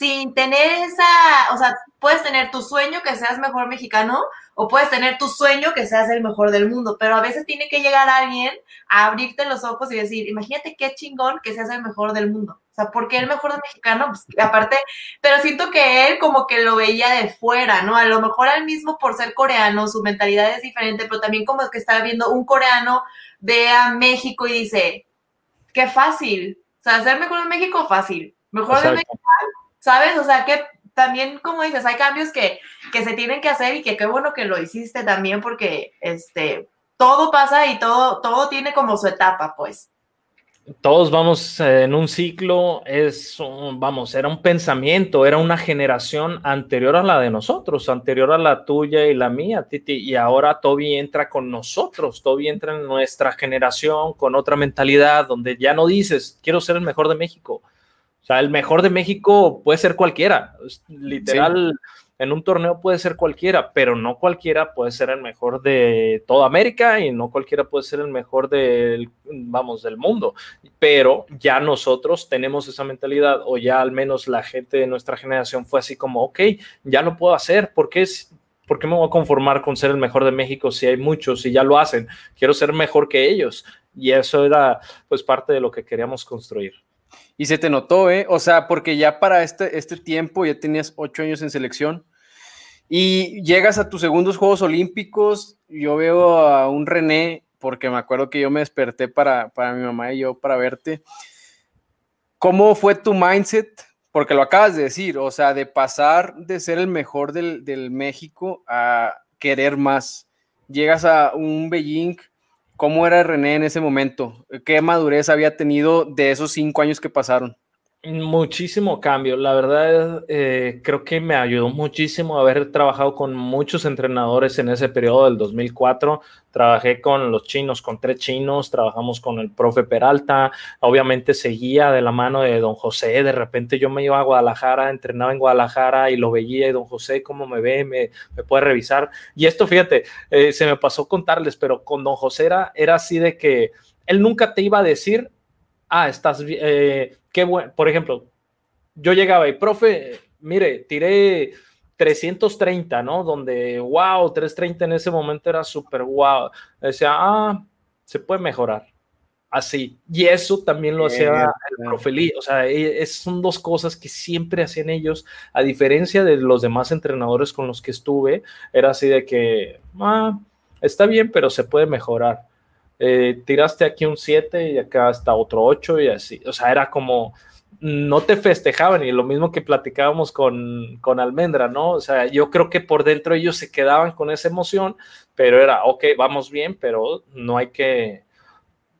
sin tener esa, o sea, puedes tener tu sueño que seas mejor mexicano o puedes tener tu sueño que seas el mejor del mundo, pero a veces tiene que llegar alguien a abrirte los ojos y decir, imagínate qué chingón que seas el mejor del mundo. O sea, ¿por qué el mejor del mexicano? Pues, aparte, pero siento que él como que lo veía de fuera, ¿no? A lo mejor al mismo por ser coreano, su mentalidad es diferente, pero también como que estaba viendo un coreano ve a México y dice, qué fácil. O sea, ser mejor en México, fácil. Mejor de México, ¿sabes? O sea, que también, como dices, hay cambios que, que se tienen que hacer y que qué bueno que lo hiciste también porque, este, todo pasa y todo, todo tiene como su etapa, pues. Todos vamos en un ciclo, es, vamos, era un pensamiento, era una generación anterior a la de nosotros, anterior a la tuya y la mía, Titi, y ahora Toby entra con nosotros, Toby entra en nuestra generación con otra mentalidad, donde ya no dices, quiero ser el mejor de México, o sea, el mejor de México puede ser cualquiera. Literal, en un torneo puede ser cualquiera, pero no cualquiera puede ser el mejor de toda América y no cualquiera puede ser el mejor del, vamos, del mundo. Pero ya nosotros tenemos esa mentalidad, o ya al menos la gente de nuestra generación fue así como, ok, ya lo puedo hacer, ¿por qué ¿por qué me voy a conformar con ser el mejor de México si hay muchos y ya lo hacen? Quiero ser mejor que ellos. Y eso era pues parte de lo que queríamos construir. Y se te notó, ¿eh? O sea, porque ya para este, este tiempo ya tenías ocho años en selección y llegas a tus segundos Juegos Olímpicos. Yo veo a un René, porque me acuerdo que yo me desperté para, para mi mamá y yo para verte. ¿Cómo fue tu mindset? Porque lo acabas de decir, o sea, de pasar de ser el mejor del, del México a querer más. Llegas a un Beijing ¿Cómo era René en ese momento? ¿Qué madurez había tenido de esos cinco años que pasaron? Muchísimo cambio. La verdad, eh, creo que me ayudó muchísimo haber trabajado con muchos entrenadores en ese periodo del 2004. Trabajé con los chinos, con tres chinos, trabajamos con el profe Peralta. Obviamente seguía de la mano de don José. De repente yo me iba a Guadalajara, entrenaba en Guadalajara y lo veía y don José, ¿cómo me ve? ¿Me, me puede revisar? Y esto, fíjate, eh, se me pasó contarles, pero con don José era, era así de que él nunca te iba a decir ah, estás, eh, qué bueno, por ejemplo, yo llegaba y, profe, mire, tiré 330, ¿no? Donde, wow, 330 en ese momento era súper wow. Decía, ah, se puede mejorar. Así. Y eso también lo hacía el profe O sea, e, es, son dos cosas que siempre hacían ellos, a diferencia de los demás entrenadores con los que estuve. Era así de que, ah, está bien, pero se puede mejorar. Eh, tiraste aquí un 7 y acá está otro 8 y así. O sea, era como, no te festejaban y lo mismo que platicábamos con, con Almendra, ¿no? O sea, yo creo que por dentro ellos se quedaban con esa emoción, pero era, ok, vamos bien, pero no hay que,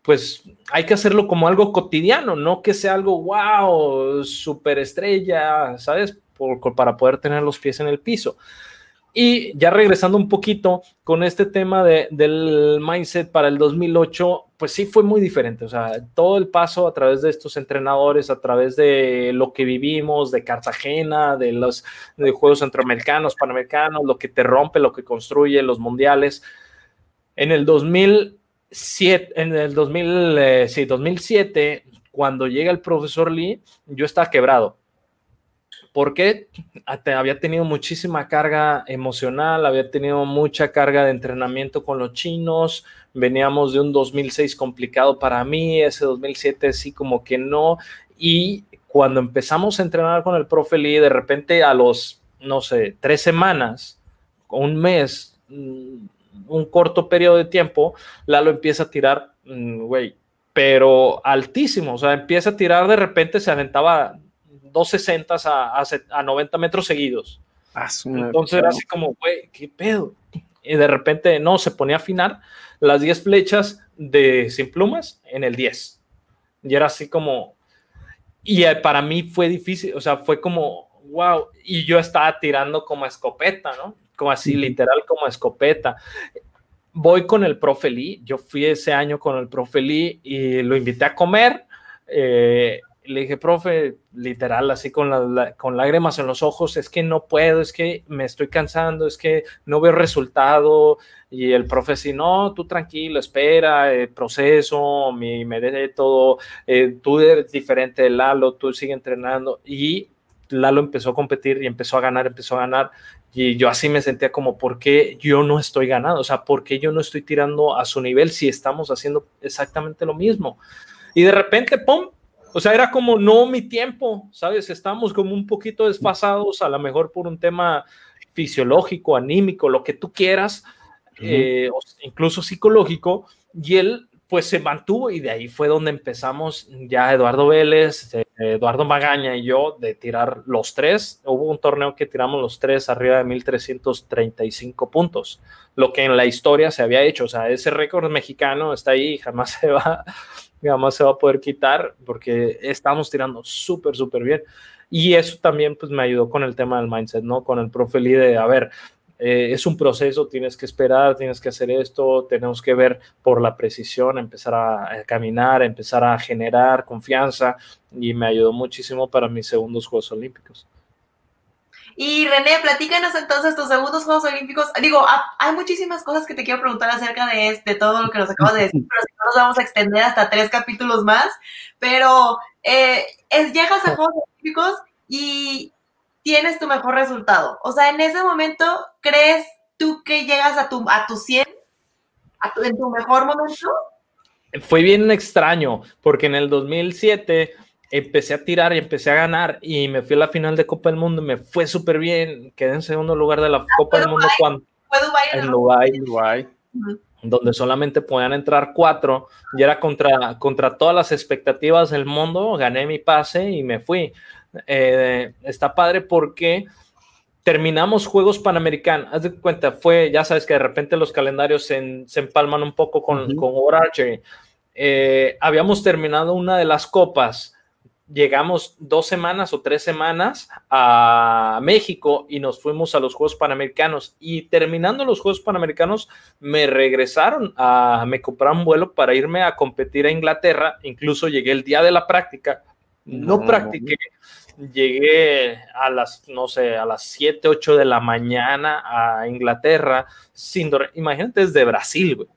pues hay que hacerlo como algo cotidiano, no que sea algo, wow, superestrella, ¿sabes? para poder tener los pies en el piso. Y ya regresando un poquito con este tema de, del mindset para el 2008, pues sí fue muy diferente. O sea, todo el paso a través de estos entrenadores, a través de lo que vivimos, de Cartagena, de los Juegos Centroamericanos, Panamericanos, lo que te rompe, lo que construye, los mundiales. En el 2007, en el 2000, eh, 2007, cuando llega el profesor Lee, yo estaba quebrado porque había tenido muchísima carga emocional, había tenido mucha carga de entrenamiento con los chinos, veníamos de un 2006 complicado para mí, ese 2007 sí como que no, y cuando empezamos a entrenar con el profe Lee, de repente a los, no sé, tres semanas, un mes, mm, un corto periodo de tiempo, Lalo empieza a tirar, mm, güey, pero altísimo, o sea, empieza a tirar de repente, se aventaba 260 a, a, 90 metros seguidos. Ah, Entonces era así como, güey, ¿qué pedo? Y de repente, no, se ponía a afinar las 10 flechas de sin plumas en el 10. Y era así como, y eh, para mí fue difícil, o sea, fue como, wow, y yo estaba tirando como escopeta, ¿no? Como así, literal, como escopeta. Voy con el profe Lee, yo fui ese año con el profe Lee y lo invité a comer. Eh, le dije, profe, literal, así con, con lágrimas en los ojos, es que no puedo, es que me estoy cansando, es que no veo resultado. Y el profe, si no, tú tranquilo, espera, el proceso, mi, me de todo, eh, tú eres diferente de Lalo, tú sigue entrenando. Y Lalo empezó a competir y empezó a ganar, empezó a ganar. Y yo así me sentía como, ¿por qué yo no estoy ganando? O sea, ¿por qué yo no estoy tirando a su nivel si estamos haciendo exactamente lo mismo? Y de repente, ¡pum! O sea, era como no mi tiempo, ¿sabes? Estamos como un poquito desfasados, a lo mejor por un tema fisiológico, anímico, lo que tú quieras, eh, incluso psicológico, y él pues se mantuvo y de ahí fue donde empezamos ya Eduardo Vélez, eh, Eduardo Magaña y yo de tirar los tres. Hubo un torneo que tiramos los tres arriba de 1335 puntos, lo que en la historia se había hecho. O sea, ese récord mexicano está ahí, jamás se va, jamás se va a poder quitar porque estamos tirando súper, súper bien. Y eso también pues me ayudó con el tema del mindset, ¿no? Con el profe Lee de, a ver, eh, es un proceso, tienes que esperar, tienes que hacer esto, tenemos que ver por la precisión, empezar a, caminar, empezar a generar confianza y me ayudó muchísimo para mis segundos Juegos Olímpicos. Y René, platícanos entonces tus segundos Juegos Olímpicos. Digo, hay muchísimas cosas que te quiero preguntar acerca de, este, todo lo que nos acabas de decir, pero si no nos vamos a extender hasta tres capítulos más. Pero eh, es, llegas a Juegos Olímpicos y tienes tu mejor resultado. O sea, en ese momento, ¿crees tú que llegas a tu, a tu 100? A tu, ¿En tu mejor momento? Fue bien extraño, porque en el 2007 empecé a tirar y empecé a ganar y me fui a la final de Copa del Mundo, me fue súper bien, quedé en segundo lugar de la ah, Copa del Mundo cuando... En Dubai, donde solamente podían entrar cuatro y era contra, contra todas las expectativas del mundo, gané mi pase y me fui. Eh, está padre porque terminamos Juegos Panamericanos. Haz de cuenta, fue, ya sabes que de repente los calendarios se, se empalman un poco con, con eh, habíamos terminado una de las copas llegamos dos semanas o tres semanas a México y nos fuimos a los Juegos Panamericanos. Y terminando los Juegos Panamericanos, me regresaron a, me compraron un vuelo para irme a competir a Inglaterra. Incluso llegué el día de la práctica, no, practiqué. Llegué a las, no sé, a las 7, 8 de la mañana a Inglaterra sin Imagínate desde Brasil, güey.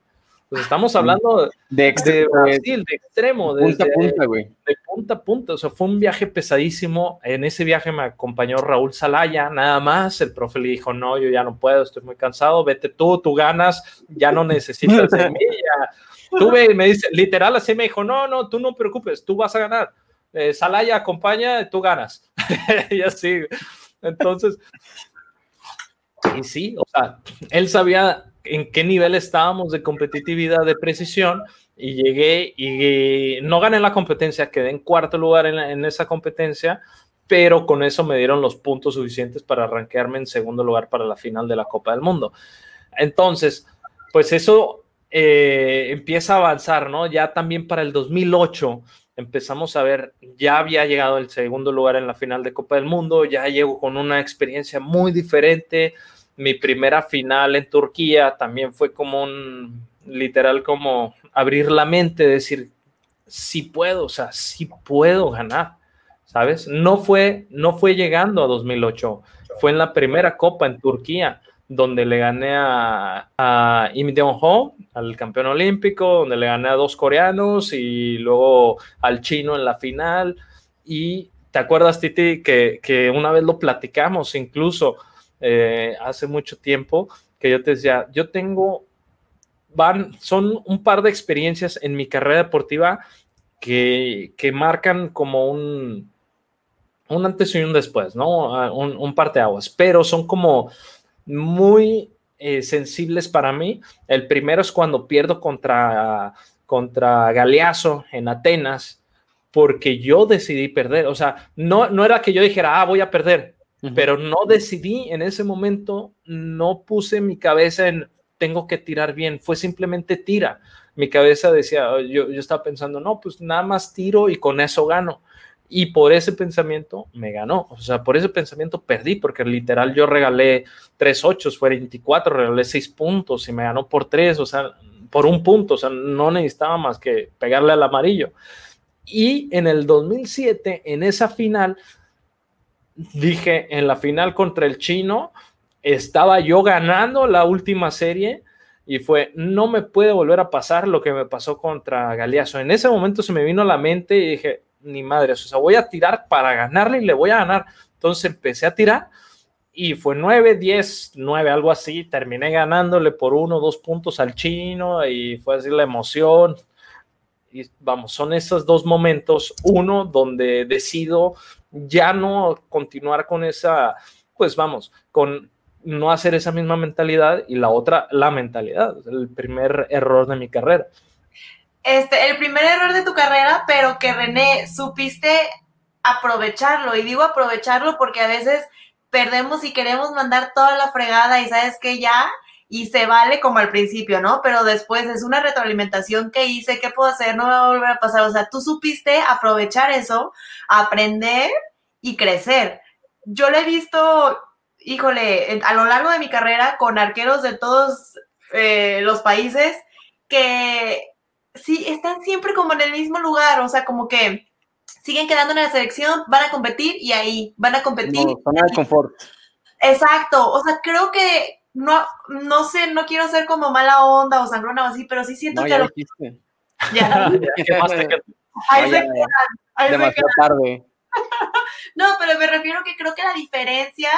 Pues estamos hablando de, de Brasil, de extremo, de punta a punta, güey. De punta a punta, o sea, fue un viaje pesadísimo. En ese viaje me acompañó Raúl Salaya, nada más. El profe le dijo, no, yo ya no puedo, estoy muy cansado, vete tú, tú ganas, ya no necesitas de mí. Ya. Tú ve, me dice, literal, así me dijo, no, no, tú no preocupes, tú vas a ganar. Eh, Salaya acompaña, tú ganas. y así. Entonces, y sí, o sea, él sabía en qué nivel estábamos de competitividad, de precisión, y llegué y no gané la competencia, quedé en cuarto lugar en, esa competencia, pero con eso me dieron los puntos suficientes para arranquearme en segundo lugar para la final de la Copa del Mundo. Entonces, pues eso eh, empieza a avanzar, ¿no? Ya también para el 2008 empezamos a ver, ya había llegado el segundo lugar en la final de Copa del Mundo, ya llego con una experiencia muy diferente, mi primera final en Turquía también fue como un, literal, como abrir la mente, decir, sí puedo, o sea, sí puedo ganar, ¿sabes? No fue, no fue llegando a 2008, fue en la primera copa en Turquía, donde le gané a, a Im Ho, al campeón olímpico, donde le gané a dos coreanos y luego al chino en la final. Y te acuerdas, Titi, que, que una vez lo platicamos incluso, eh, hace mucho tiempo que yo te decía, yo tengo, son un par de experiencias en mi carrera deportiva que, que marcan como un, un antes y un después, ¿no? Ah, un, un aguas pero son como muy eh, sensibles para mí. El primero es cuando pierdo contra, contra Galeazo en Atenas, porque yo decidí perder. O sea, no, no era que yo dijera, ah, voy a perder pero no decidí en ese momento, no puse mi cabeza en tengo que tirar bien, fue simplemente tira. Mi cabeza decía, yo, yo estaba pensando, no, pues nada más tiro y con eso gano. Y por ese pensamiento me ganó. O sea, por ese pensamiento perdí, porque literal yo regalé tres ochos, fue 24, regalé seis puntos y me ganó por tres, o sea, por un punto. O sea, no necesitaba más que pegarle al amarillo. Y en el 2007, en esa final, dije en la final contra el chino, estaba yo ganando la última serie y fue, no me puede volver a pasar lo que me pasó contra Galeazo. En ese momento se me vino a la mente y dije, ni madre, o sea, voy a tirar para ganarle y le voy a ganar. Entonces empecé a tirar y fue 9, 10, 9, algo así. Terminé ganándole por uno, dos puntos al chino y fue así la emoción. Y vamos, son esos dos momentos. Uno donde decido ya no continuar con esa, pues vamos, con no hacer esa misma mentalidad y la otra, la mentalidad, el primer error de mi carrera. Este, el primer error de tu carrera, pero que René, supiste aprovecharlo. Y digo aprovecharlo porque a veces perdemos y queremos mandar toda la fregada y sabes que ya, y se vale como al principio, ¿no? Pero después es una retroalimentación que hice, ¿qué puedo hacer? No me va a volver a pasar. O sea, tú supiste aprovechar eso, aprender y crecer. Yo lo he visto, híjole, a lo largo de mi carrera con arqueros de todos eh, los países que sí están siempre como en el mismo lugar, o sea, como que siguen quedando en la selección, van a competir y ahí van a competir. No, zona de confort. Exacto, o sea, creo que no, no sé, no quiero ser como mala onda o sangrona o así, pero sí siento que... Ya lo... Ya. Ahí se Demasiado tarde. no, pero me refiero que creo que la diferencia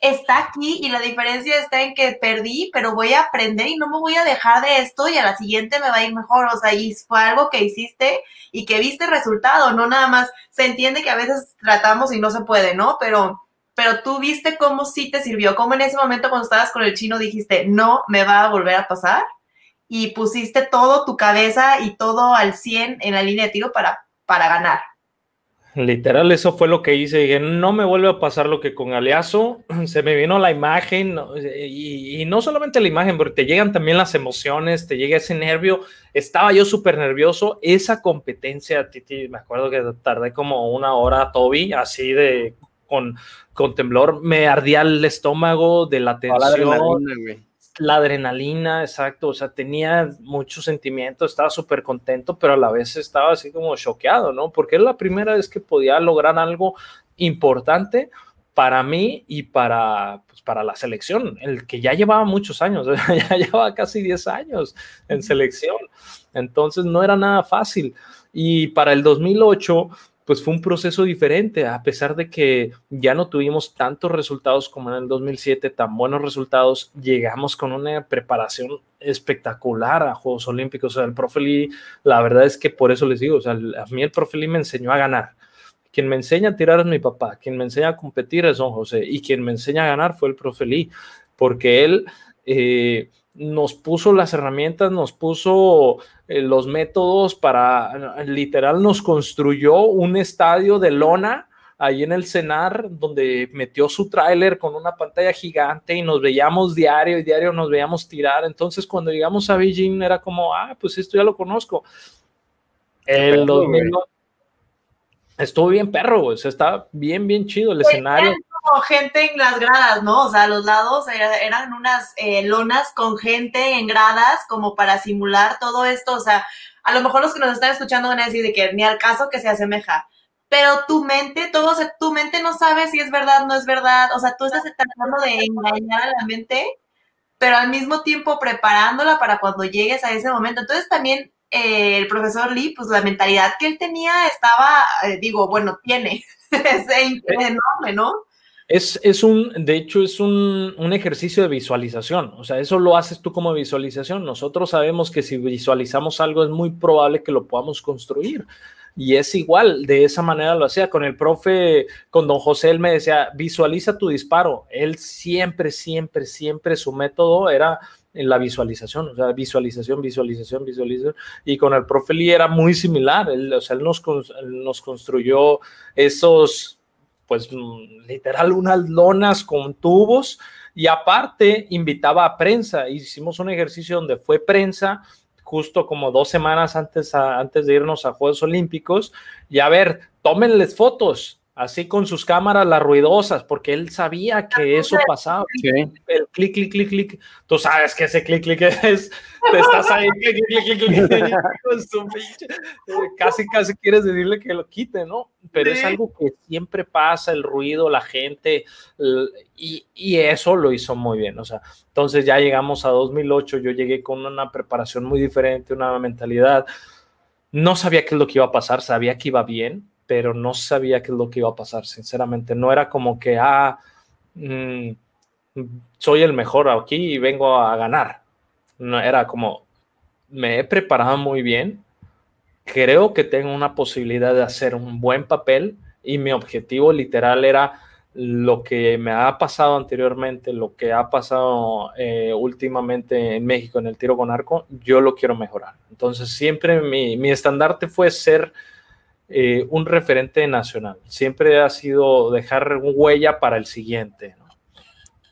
está aquí y la diferencia está en que perdí, pero voy a aprender y no me voy a dejar de esto y a la siguiente me va a ir mejor. O sea, y fue algo que hiciste y que viste resultado, no nada más. Se entiende que a veces tratamos y no se puede, ¿no? Pero, pero tú viste cómo sí te sirvió, cómo en ese momento cuando estabas con el chino dijiste, no me va a volver a pasar y pusiste todo tu cabeza y todo al 100 en la línea de tiro para, para ganar. Literal, eso fue lo que hice. Dije, no me vuelve a pasar lo que con Aleazo. Se me vino la imagen y, no solamente la imagen, porque te llegan también las emociones, te llega ese nervio. Estaba yo súper nervioso. Esa competencia, Titi, me acuerdo que tardé como una hora, Toby, así de con, con temblor. Me ardía el estómago de la tensión la adrenalina, exacto, o sea, tenía mucho sentimiento, estaba súper contento, pero a la vez estaba así como choqueado, ¿no? Porque es la primera vez que podía lograr algo importante para mí y para, pues, para la selección, el que ya llevaba muchos años, ya llevaba casi 10 años en selección. Entonces no era nada fácil. Y para el 2008, pues fue un proceso diferente, a pesar de que ya no tuvimos tantos resultados como en el 2007, tan buenos resultados, llegamos con una preparación espectacular a Juegos Olímpicos. O sea, el profe Lee, la verdad es que por eso les digo, o sea, a mí el profe Lee me enseñó a ganar. Quien me enseña a tirar es mi papá, quien me enseña a competir es don José y quien me enseña a ganar fue el profe Lee, porque él... Eh, nos puso las herramientas, nos puso eh, los métodos para, literal, nos construyó un estadio de lona ahí en el CENAR, donde metió su tráiler con una pantalla gigante y nos veíamos diario y diario nos veíamos tirar. Entonces, cuando llegamos a Beijing, era como, ah, pues esto ya lo conozco. El 2000, estuvo bien perro, está bien, bien chido el escenario gente en las gradas, ¿no? O sea, los lados eran unas eh, lonas con gente en gradas como para simular todo esto. O sea, a lo mejor los que nos están escuchando van a decir de que ni al caso que se asemeja. Pero tu mente, todo, tu mente no sabe si es verdad o no es verdad. O sea, tú estás tratando de engañar a la mente, pero al mismo tiempo preparándola para cuando llegues a ese momento. Entonces también eh, el profesor Lee, pues la mentalidad que él tenía estaba, eh, digo, bueno, tiene, es enorme, ¿no? Es, es, un, de hecho, es un, un, ejercicio de visualización. O sea, eso lo haces tú como visualización. Nosotros sabemos que si visualizamos algo es muy probable que lo podamos construir. Y es igual, de esa manera lo hacía. Con el profe, con don José, él me decía, visualiza tu disparo. Él siempre, siempre, siempre su método era en la visualización, o sea, visualización, visualización, visualización. Y con el profe Lee era muy similar. Él, o sea, él nos, él nos construyó esos pues mm, literal unas lonas con tubos. Y aparte invitaba a prensa. Hicimos un ejercicio donde fue prensa justo como dos semanas antes, antes de irnos a Juegos Olímpicos. Y a ver, tómenles fotos así con sus cámaras las ruidosas, porque él sabía que eso pasaba. El clic, clic, clic, clic. Tú sabes que ese clic, clic es, te estás ahí, clic, clic, clic, clic, casi, casi quieres decirle que lo quite, ¿no? Pero es algo que siempre pasa, el ruido, la gente, y, y, eso lo hizo muy bien, o sea, entonces ya llegamos a 2008, yo llegué con una preparación muy diferente, una mentalidad. No sabía qué es lo que iba a pasar, sabía que iba bien, pero no sabía qué es lo que iba a pasar, sinceramente. No era como que, ah, mm, soy el mejor aquí y vengo a ganar. No, era como, me he preparado muy bien, creo que tengo una posibilidad de hacer un buen papel y mi objetivo literal era lo que me ha pasado anteriormente, lo que ha pasado eh, últimamente en México en el tiro con arco, yo lo quiero mejorar. Entonces siempre mi, mi estandarte fue ser eh, un referente nacional. Siempre ha sido dejar huella para el siguiente.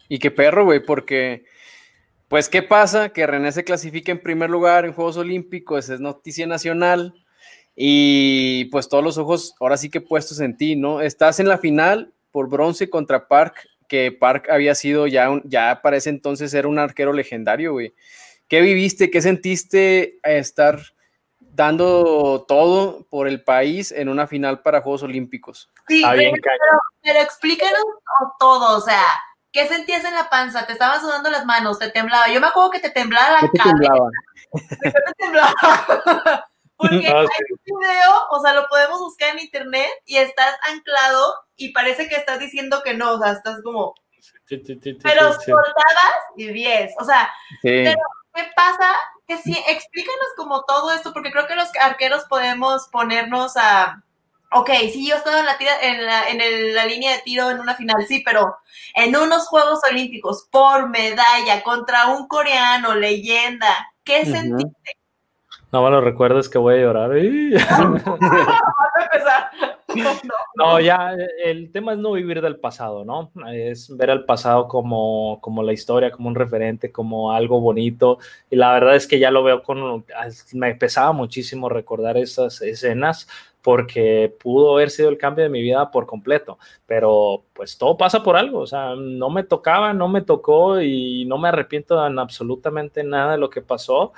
Y qué perro, güey, porque, pues, ¿qué pasa? Que René se clasifica en primer lugar en Juegos Olímpicos, es noticia nacional, y pues todos los ojos ahora sí que puestos en ti, ¿no? Estás en la final por bronce contra Park, que Park había sido ya, ya para ese entonces era un arquero legendario, güey. ¿Qué viviste? ¿Qué sentiste estar dando todo por el país en una final para Juegos Olímpicos. Sí, pero, explícanos todo, o sea, ¿qué sentías en la panza? ¿Te estaban sudando las manos? ¿Te temblaba? Yo me acuerdo que te temblaba la cara. te temblaba? Porque ah, hay un video, o sea, lo podemos buscar en internet y estás anclado y parece que estás diciendo que no, o sea, estás como... pero soltabas y 10, o sea, pero ¿qué pasa que sí, explícanos como todo esto, porque creo que los arqueros podemos ponernos a, ok, sí, yo estoy en la, tira, en, la, en la línea de tiro en una final, sí, pero en unos Juegos Olímpicos por medalla contra un coreano, leyenda, ¿qué sentiste? No bueno, recuerdes que voy a llorar. No, ya el tema es no vivir del pasado, ¿no? Es ver el pasado como, como la historia, como un referente, como algo bonito. Y la verdad es que ya lo veo con... Me pesaba muchísimo recordar esas escenas porque pudo haber sido el cambio de mi vida por completo, pero pues todo pasa por algo, o sea, no me tocaba, no me tocó y no me arrepiento en absolutamente nada de lo que pasó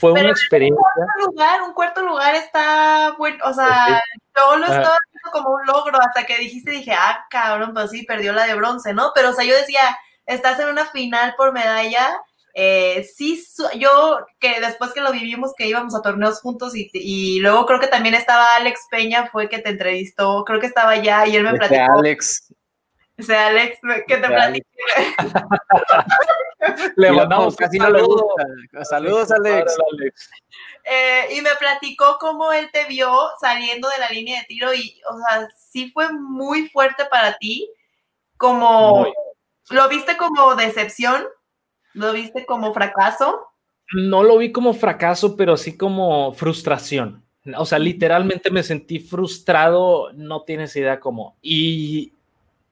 fue una experiencia. Un cuarto lugar, un cuarto lugar está bueno, o sea, yo lo estaba viendo como un logro hasta que dijiste, dije, ah, cabrón, pues sí, perdió la de bronce, ¿no? Pero, o sea, yo decía, estás en una final por medalla. Eh, sí, yo que después que lo vivimos, que íbamos a torneos juntos y, y, luego creo que también estaba Alex Peña, fue que te entrevistó, creo que estaba allá y él me platicó. Alex. Ese Alex, que te platiqué. Le mandamos casi no le gusta. Saludos, Alex. Eh, y me platicó cómo él te vio saliendo de la línea de tiro y, o sea, sí fue muy fuerte para ti, como, ¿lo viste como decepción? ¿Lo viste como fracaso? No lo vi como fracaso, pero sí como frustración. O sea, literalmente me sentí frustrado, no tienes idea cómo. Y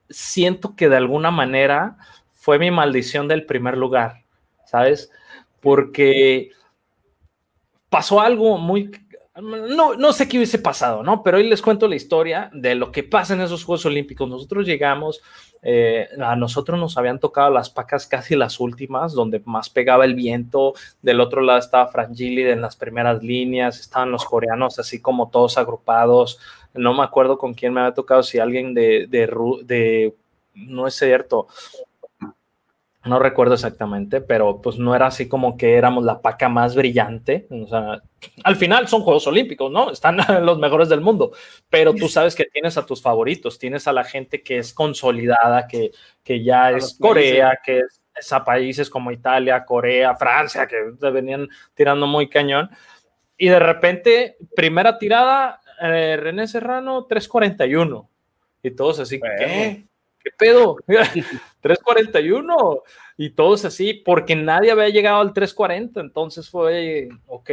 siento que de alguna manera fue mi maldición del primer lugar, ¿sabes? Porque pasó algo muy... No, no sé qué hubiese pasado, ¿no? Pero hoy les cuento la historia de lo que pasa en esos Juegos Olímpicos. Nosotros llegamos, eh, a nosotros nos habían tocado las pacas casi las últimas, donde más pegaba el viento. Del otro lado estaba Frangili en las primeras líneas, estaban los coreanos así como todos agrupados. No me acuerdo con quién me había tocado, si alguien de, de, de no es cierto, no recuerdo exactamente, pero pues no era así como que éramos la paca más brillante. O sea, al final son Juegos Olímpicos, ¿no? Están los mejores del mundo, pero tú sabes que tienes a tus favoritos, tienes a la gente que es consolidada, que, que ya es Corea, que es, a países como Italia, Corea, Francia, que venían tirando muy cañón. Y de repente, primera tirada, eh, René Serrano, 341. Y todos así, ¿qué? ¿Qué pedo? 341 y todos así, porque nadie había llegado al 340, entonces fue, ok.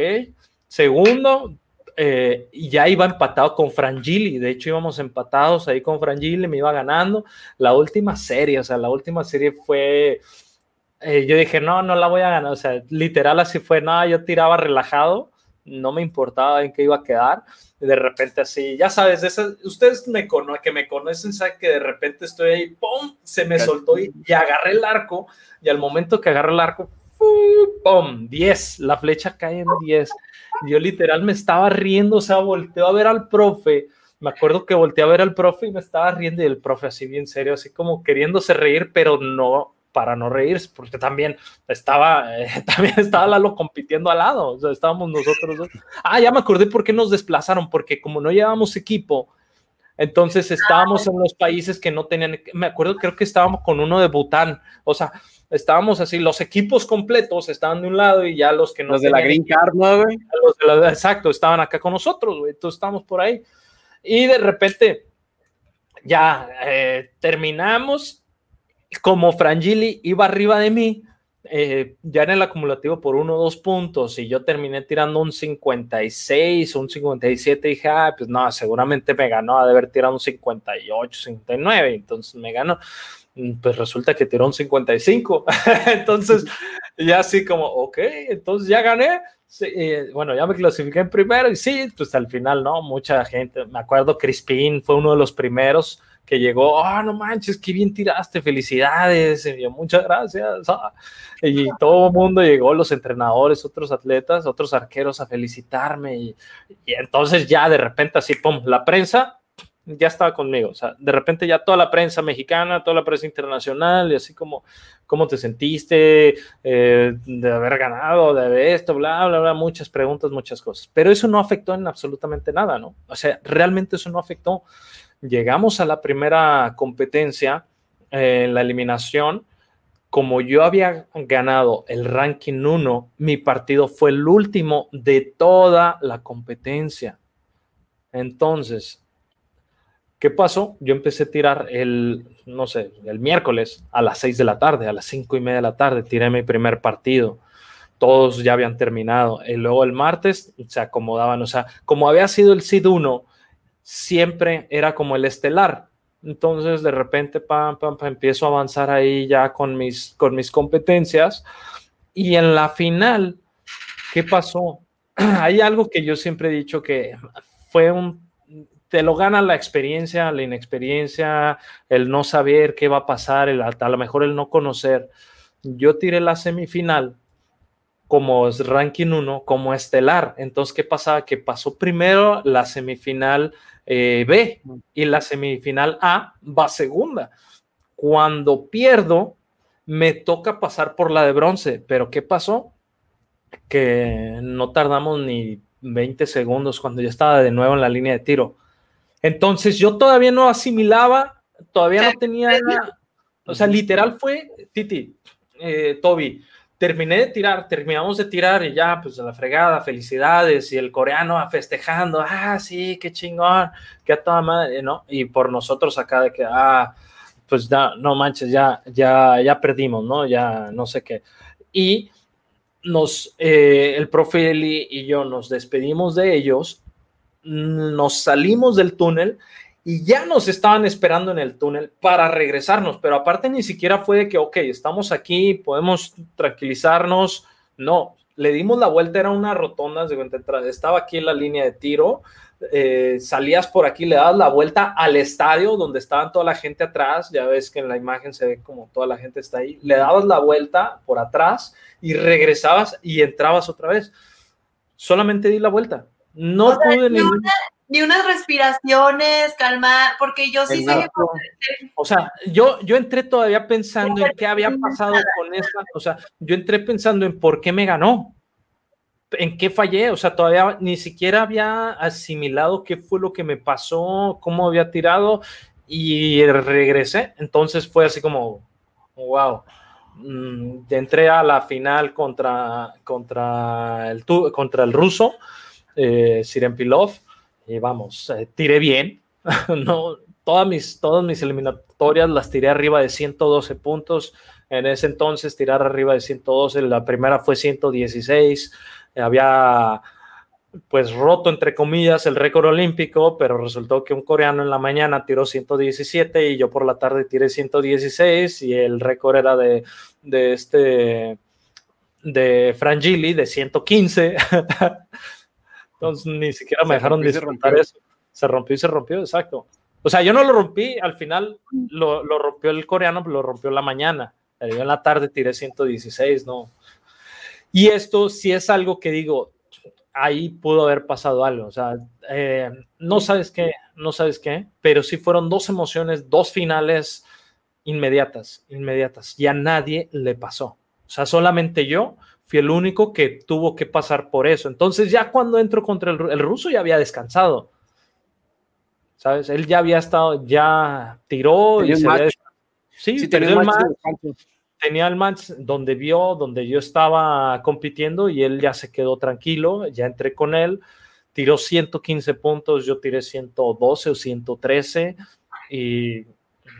Segundo, eh, ya iba empatado con Frangili, de hecho íbamos empatados ahí con Frangili, me iba ganando. La última serie, o sea, la última serie fue, eh, yo dije, no, no la voy a ganar, o sea, literal así fue, nada, yo tiraba relajado, no me importaba en qué iba a quedar de repente así, ya sabes, ustedes me que me conocen saben que de repente estoy ahí, ¡pum! Se me soltó y, agarré el arco y al momento que agarré el arco, ¡pum! 10, la flecha cae en 10. Yo literal me estaba riendo, o sea, volteo a ver al profe. Me acuerdo que volteé a ver al profe y me estaba riendo y el profe así bien serio, así como queriéndose reír, pero no, para no reírse, porque también estaba, eh, también estaba Lalo compitiendo al lado, o sea, estábamos nosotros dos. Ah, ya me acordé por qué nos desplazaron, porque como no llevábamos equipo, entonces estábamos en los países que no tenían, me acuerdo, creo que estábamos con uno de Bután, o sea, estábamos así, los equipos completos estaban de un lado y ya los que no... Los de la Green Card, ¿no, güey? exacto, estaban acá con nosotros, güey, entonces estábamos por ahí. Y de repente, ya eh, terminamos como Frangili iba arriba de mí, eh, ya en el acumulativo por uno o dos puntos y yo terminé tirando un 56, un 57, dije, ah, pues no, seguramente me ganó, ha de haber tirado un 58, 59, entonces me ganó. Mm, pues resulta que tiró un 55. entonces, ya así como, ok, entonces ya gané. Eh, bueno, ya me clasifiqué en primero y sí, pues al final, ¿no? Mucha gente, me acuerdo, Crispin fue uno de los primeros que llegó, ah, no manches, qué bien tiraste, felicidades, muchas gracias. Ah". Y todo el mundo llegó, los entrenadores, otros atletas, otros arqueros a felicitarme. Y, entonces ya de repente así, pum, la prensa ya estaba conmigo. O sea, de repente ya toda la prensa mexicana, toda la prensa internacional, y así como, ¿cómo te sentiste eh, de haber ganado, de esto, bla, bla, bla, muchas preguntas, muchas cosas. Pero eso no afectó en absolutamente nada, ¿no? O sea, realmente eso no afectó llegamos a la primera competencia eh, en la eliminación. Como yo había ganado el ranking 1, mi partido fue el último de toda la competencia. Entonces, ¿qué pasó? Yo empecé a tirar el, no sé, el miércoles a las 6 de la tarde, a las 5 y media de la tarde, tiré mi primer partido. Todos ya habían terminado. Y luego el martes se acomodaban, o sea, como había sido el SID 1, siempre era como el estelar. Entonces, de repente, pam, pam, empiezo a avanzar ahí ya con mis, con mis competencias. Y en la final, ¿qué pasó? Hay algo que yo siempre he dicho que fue un, te lo gana la experiencia, la inexperiencia, el no saber qué va a pasar, el, a lo mejor el no conocer. Yo tiré la semifinal como ranking 1, como estelar. Entonces, ¿qué pasaba? Que pasó primero la semifinal eh, B y la semifinal A va segunda. Cuando pierdo, me toca pasar por la de bronce, pero ¿qué pasó? Que no tardamos ni 20 segundos cuando yo estaba de nuevo en la línea de tiro. Entonces yo todavía no asimilaba, todavía no tenía, o sea, literal fue, Titi, eh, Toby, terminé de tirar, terminamos de tirar y ya, pues a la fregada, felicidades, y el coreano festejando, ah, sí, qué chingón, qué a toda madre, ¿no? Y por nosotros acá de que, ah, pues ya, no manches, ya, ya, ya perdimos, ¿no? Ya no sé qué. Y nos, eh, el profe Eli y yo nos despedimos de ellos, nos salimos del túnel y ya nos estaban esperando en el túnel para regresarnos, pero aparte ni siquiera fue de que, ok, estamos aquí, podemos tranquilizarnos, no, le dimos la vuelta, era una rotonda, estaba aquí en la línea de tiro, eh, salías por aquí, le dabas la vuelta al estadio donde estaban toda la gente atrás, ya ves que en la imagen se ve como toda la gente está ahí, le dabas la vuelta por atrás y regresabas y entrabas otra vez. Solamente di la vuelta. No pude ni ni unas respiraciones, calmar, porque yo sí sé que... O sea, yo, yo entré todavía pensando en qué había pasado con esa, o sea, yo entré pensando en por qué me ganó, en qué fallé, o sea, todavía ni siquiera había asimilado qué fue lo que me pasó, cómo había tirado y regresé, entonces fue así como, wow. Mm, entré a la final contra, contra, el, contra el ruso, eh, Siren Pilov, y vamos, eh, tiré bien. no, todas mis, todas mis eliminatorias las tiré arriba de 112 puntos. En ese entonces tirar arriba de 112, la primera fue 116. Había pues roto entre comillas el récord olímpico, pero resultó que un coreano en la mañana tiró 117 y yo por la tarde tiré 116 y el récord era de, de este de Frangili de 115. Entonces ni siquiera me dejaron disfrutar eso. Se rompió y se rompió, exacto. O sea, yo no lo rompí, al final lo, lo rompió el coreano, pero lo rompió en la mañana. Yo en la tarde tiré 116, ¿no? Y esto sí es algo que digo, ahí pudo haber pasado algo. O sea, eh, no sabes qué, no sabes qué, pero sí fueron dos emociones, dos finales inmediatas, inmediatas. Y a nadie le pasó. O sea, solamente yo fui el único que tuvo que pasar por eso. Entonces ya cuando entro contra el, ruso ya había descansado. ¿Sabes? Él ya había estado, ya tiró y se había... Sí, tenía el match, tenía el match donde vio, donde yo estaba compitiendo y él ya se quedó tranquilo, ya entré con él, tiró 115 puntos, yo tiré 112 o 113 y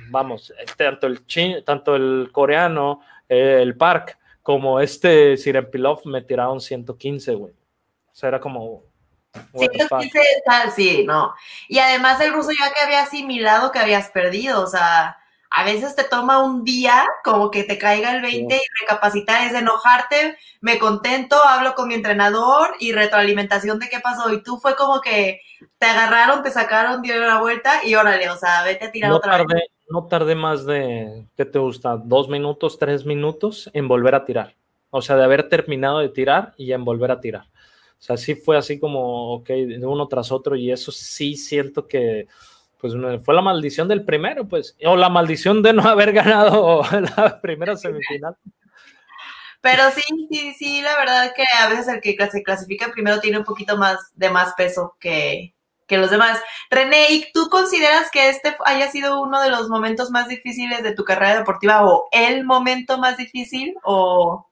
vamos, tanto el, tanto el coreano, el Park, como este Pilov me tiraron 115, güey. O sea, era como... 115 tal, sí, no. Y además el ruso ya que había asimilado que habías perdido, o sea, a veces te toma un día como que te caiga el 20 y recapacitar es enojarte, me contento, hablo con mi entrenador y retroalimentación de qué pasó. Y tú fue como que te agarraron, te sacaron, dieron la vuelta y órale, o sea, vete a tirar otra vez no tardé más de, ¿qué te gusta? Dos minutos, tres minutos en volver a tirar. O sea, de haber terminado de tirar y en volver a tirar. O sea, sí fue así como, ok, de uno tras otro y eso sí siento que, pues fue la maldición del primero, pues, o la maldición de no haber ganado la primera semifinal. Pero sí, sí, sí, la verdad que a veces el que se clasifica primero tiene un poquito más de más peso que, que los demás. René, ¿y tú consideras que este haya sido uno de los momentos más difíciles de tu carrera deportiva o el momento más difícil o...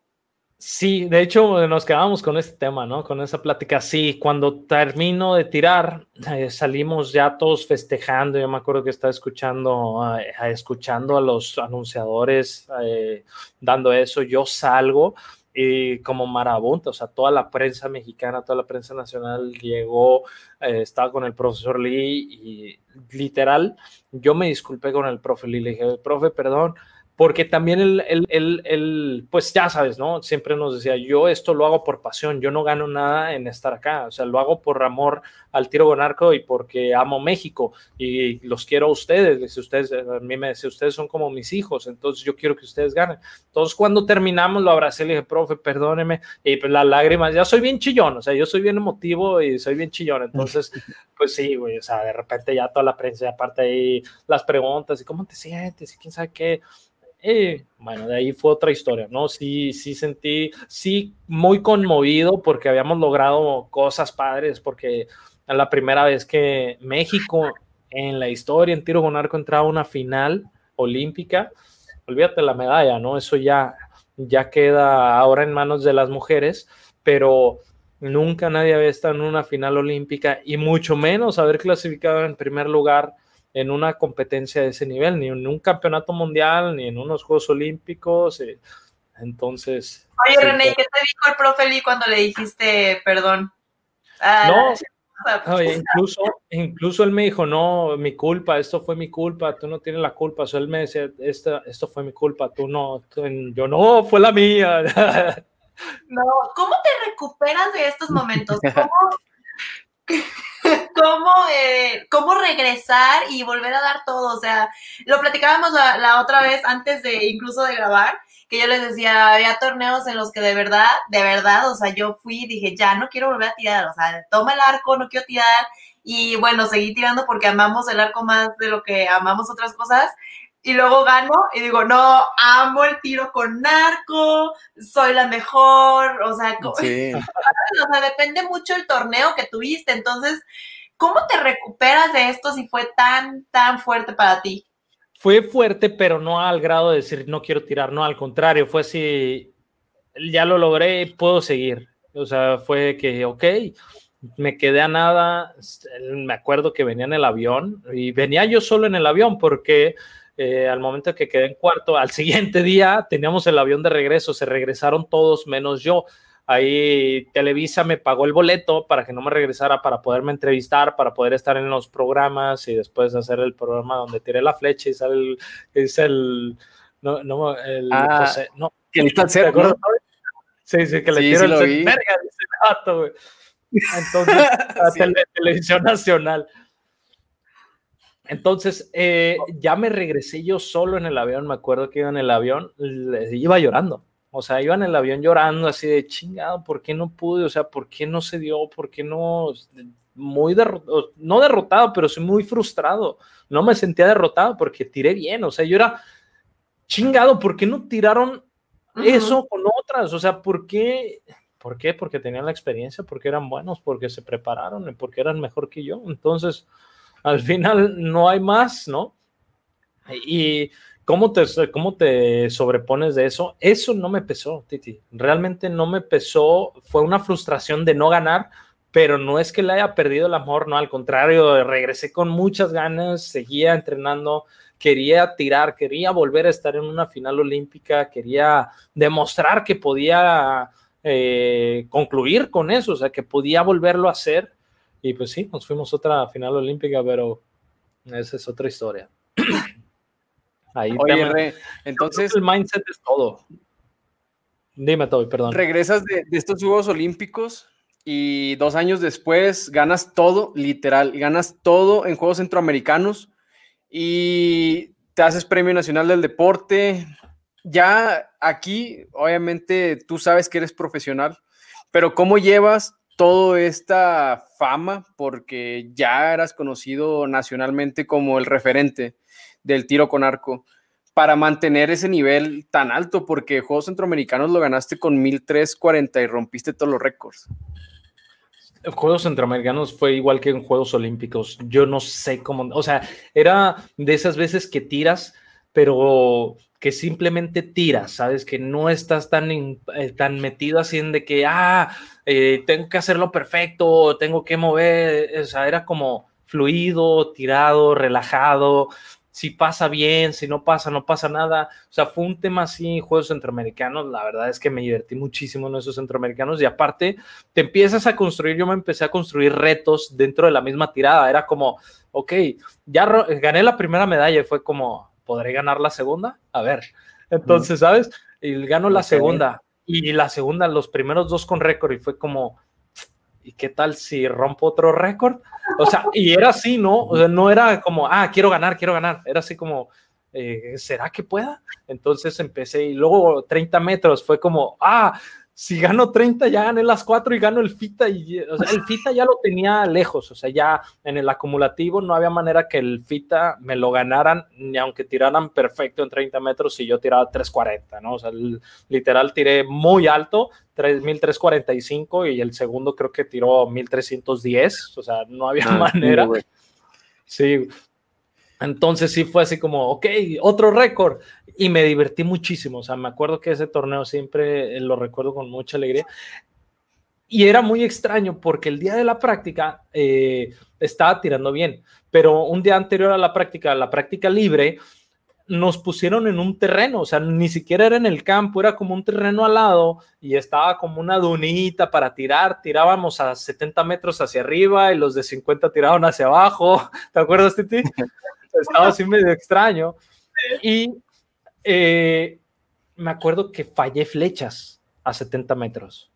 Sí, de hecho nos quedamos con este tema, ¿no? Con esa plática. Sí, cuando termino de tirar, eh, salimos ya todos festejando. Yo me acuerdo que estaba escuchando, eh, escuchando a los anunciadores eh, dando eso. Yo salgo y como marabunta, o sea, toda la prensa mexicana, toda la prensa nacional llegó, eh, estaba con el profesor Lee y literal, yo me disculpé con el profe Lee, le dije, profe, perdón, porque también el, pues ya sabes, ¿no? Siempre nos decía, yo esto lo hago por pasión, yo no gano nada en estar acá, o sea, lo hago por amor al tiro con arco y porque amo México y los quiero a ustedes, ustedes, a mí me dice, ustedes son como mis hijos, entonces yo quiero que ustedes ganen. Entonces cuando terminamos lo abracé le dije, profe, perdóneme, y pues las lágrimas, ya soy bien chillón, o sea, yo soy bien emotivo y soy bien chillón, entonces, pues sí, güey, o sea, de repente ya toda la prensa, aparte ahí las preguntas y cómo te sientes y quién sabe qué bueno, de ahí fue otra historia, ¿no? Sí, sí sentí, sí, muy conmovido porque habíamos logrado cosas padres, porque la primera vez que México en la historia en tiro con arco entraba a una final olímpica, olvídate la medalla, ¿no? Eso ya, ya queda ahora en manos de las mujeres, pero nunca nadie había estado en una final olímpica y mucho menos haber clasificado en primer lugar en una competencia de ese nivel, ni en un campeonato mundial, ni en unos Juegos Olímpicos. Eh, entonces. Oye, René, ¿qué te dijo el profe Lee cuando le dijiste perdón? Ah, no, incluso, incluso él me dijo, no, mi culpa, esto fue mi culpa, tú no tienes la culpa. O él me decía, esto, esto fue mi culpa, tú no, yo no, fue la mía. No, ¿cómo te recuperas de estos momentos? ¿Cómo, cómo, eh, cómo regresar y volver a dar todo. O sea, lo platicábamos la, otra vez antes de incluso de grabar, que yo les decía, había torneos en los que de verdad, de verdad, o sea, yo fui y dije, ya no quiero volver a tirar, o sea, toma el arco, no quiero tirar. Y bueno, seguí tirando porque amamos el arco más de lo que amamos otras cosas y luego gano y digo, no, amo el tiro con narco, soy la mejor, o sea, o sea, depende mucho el torneo que tuviste, entonces, ¿cómo te recuperas de esto si fue tan, tan fuerte para ti? Fue fuerte, pero no al grado de decir, no quiero tirar, no, al contrario, fue así, ya lo logré, puedo seguir, o sea, fue que, ok, me quedé a nada, me acuerdo que venía en el avión y venía yo solo en el avión porque eh, al momento que quedé en cuarto, al siguiente día teníamos el avión de regreso, se regresaron todos menos yo. Ahí Televisa me pagó el boleto para que no me regresara, para poderme entrevistar, para poder estar en los programas y después hacer el programa donde tiré la flecha y sale el, es el, no, no, el, ah, no, que el Sí, sí, que le tiro el verga, güey. Entonces, la televisión nacional. Entonces, eh, ya me regresé yo solo en el avión, me acuerdo que iba en el avión, iba llorando, o sea, iba en el avión llorando así de chingado, ¿por qué no pude? O sea, ¿por qué no se dio? ¿Por qué no? Muy derrotado, no derrotado, pero sí muy frustrado. No me sentía derrotado porque tiré bien, o sea, yo era chingado, ¿por qué no tiraron eso con otras? O sea, ¿por qué? ¿Por qué? Porque tenían la experiencia, porque eran buenos, porque se prepararon, porque eran mejor que yo. Entonces, al final no hay más, ¿no? Y cómo te, cómo te sobrepones de eso, eso no me pesó, Titi. Realmente no me pesó, fue una frustración de no ganar, pero no es que le haya perdido el amor, no, al contrario, regresé con muchas ganas, seguía entrenando, quería tirar, quería volver a estar en una final olímpica, quería demostrar que podía eh, concluir con eso, o sea, que podía volverlo a hacer y pues sí, nos fuimos otra final olímpica, pero esa es otra historia. Ahí Oye, entonces el mindset es todo. Dime, todo, perdón. Regresas de, estos Juegos Olímpicos y dos años después ganas todo, literal, ganas todo en Juegos Centroamericanos y te haces Premio Nacional del Deporte. Ya aquí, obviamente, tú sabes que eres profesional, pero ¿cómo llevas toda esta fama porque ya eras conocido nacionalmente como el referente del tiro con arco para mantener ese nivel tan alto porque Juegos Centroamericanos lo ganaste con 1340 y rompiste todos los récords. Juegos Centroamericanos fue igual que en Juegos Olímpicos. Yo no sé cómo, o sea, era de esas veces que tiras, pero que simplemente tiras, ¿sabes? Que no estás tan, eh, tan metido así en que, ah, eh, tengo que hacerlo perfecto, tengo que mover, o sea, era como fluido, tirado, relajado, si pasa bien, si no pasa, no pasa nada. O sea, fue un tema así, Juegos Centroamericanos, la verdad es que me divertí muchísimo en esos Centroamericanos y aparte te empiezas a construir, yo me empecé a construir retos dentro de la misma tirada, era como, ok, ya gané la primera medalla y fue como, ¿podré ganar la segunda? A ver. Entonces, ¿sabes? Y gano la segunda. Y la segunda, los primeros dos con récord, y fue como, ¿y qué tal si rompo otro récord? O sea, y era así, ¿no? O sea, no era como, ah, quiero ganar, quiero ganar. Era así como, eh, ¿será que pueda? Entonces empecé y luego 30 metros fue como, ah, si gano 30 ya gané las cuatro y gano el FITA y o sea, el FITA ya lo tenía lejos, o sea, ya en el acumulativo no había manera que el FITA me lo ganaran ni aunque tiraran perfecto en 30 metros si yo tiraba 340, ¿no? O sea, literal tiré muy alto, 3345 y el segundo creo que tiró 1310, o sea, no había ah, manera. Sí, entonces sí fue así como, ok, otro récord. Y me divertí muchísimo. O sea, me acuerdo que ese torneo siempre lo recuerdo con mucha alegría. Y era muy extraño porque el día de la práctica eh, estaba tirando bien, pero un día anterior a la práctica, la práctica libre, nos pusieron en un terreno, o sea, ni siquiera era en el campo, era como un terreno al lado y estaba como una dunita para tirar, tirábamos a 70 metros hacia arriba y los de 50 tiraban hacia abajo, ¿te acuerdas, Titi? Estaba así medio extraño. Y eh, me acuerdo que fallé flechas a 70 metros.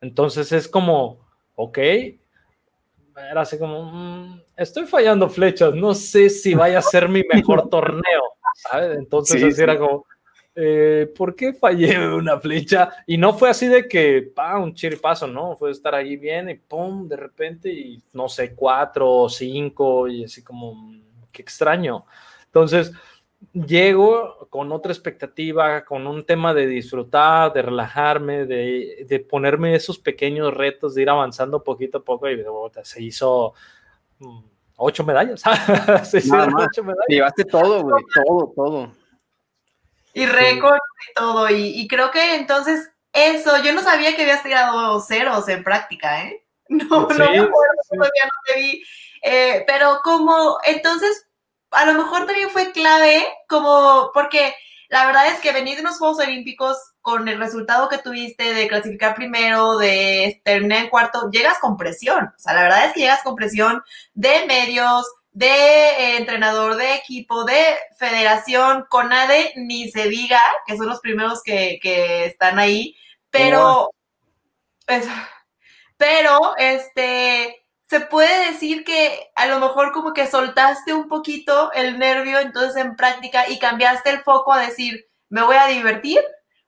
Entonces es como, ok, era así como, mm, estoy fallando flechas, no sé si vaya a ser mi mejor torneo, ¿sabes? Entonces así era como, eh, ¿por qué fallé una flecha? Y no fue así de que, pa, un chiripazo, ¿no? Fue estar ahí bien y pum, de repente, y no sé, cuatro o cinco, y así como, qué extraño. Entonces, llego con otra expectativa, con un tema de disfrutar, de relajarme, de, de ponerme esos pequeños retos, de ir avanzando poquito a poco y se hizo mm, ocho medallas. se ocho medallas. Llevaste todo, güey, todo, todo. Y récord y todo. Y, creo que entonces eso, yo no sabía que habías tirado ceros en práctica, ¿eh? No, no me acuerdo, todavía no te vi. Eh, pero como, entonces, a lo mejor también fue clave, como, porque la verdad es que venir de unos Juegos Olímpicos con el resultado que tuviste de clasificar primero, de terminar en cuarto, llegas con presión. O sea, la verdad es que llegas con presión de medios, de eh, entrenador de equipo, de federación, con ADE, ni se diga, que son los primeros que, que están ahí, pero, pero, este, se puede decir que a lo mejor como que soltaste un poquito el nervio entonces en práctica y cambiaste el foco a decir, me voy a divertir,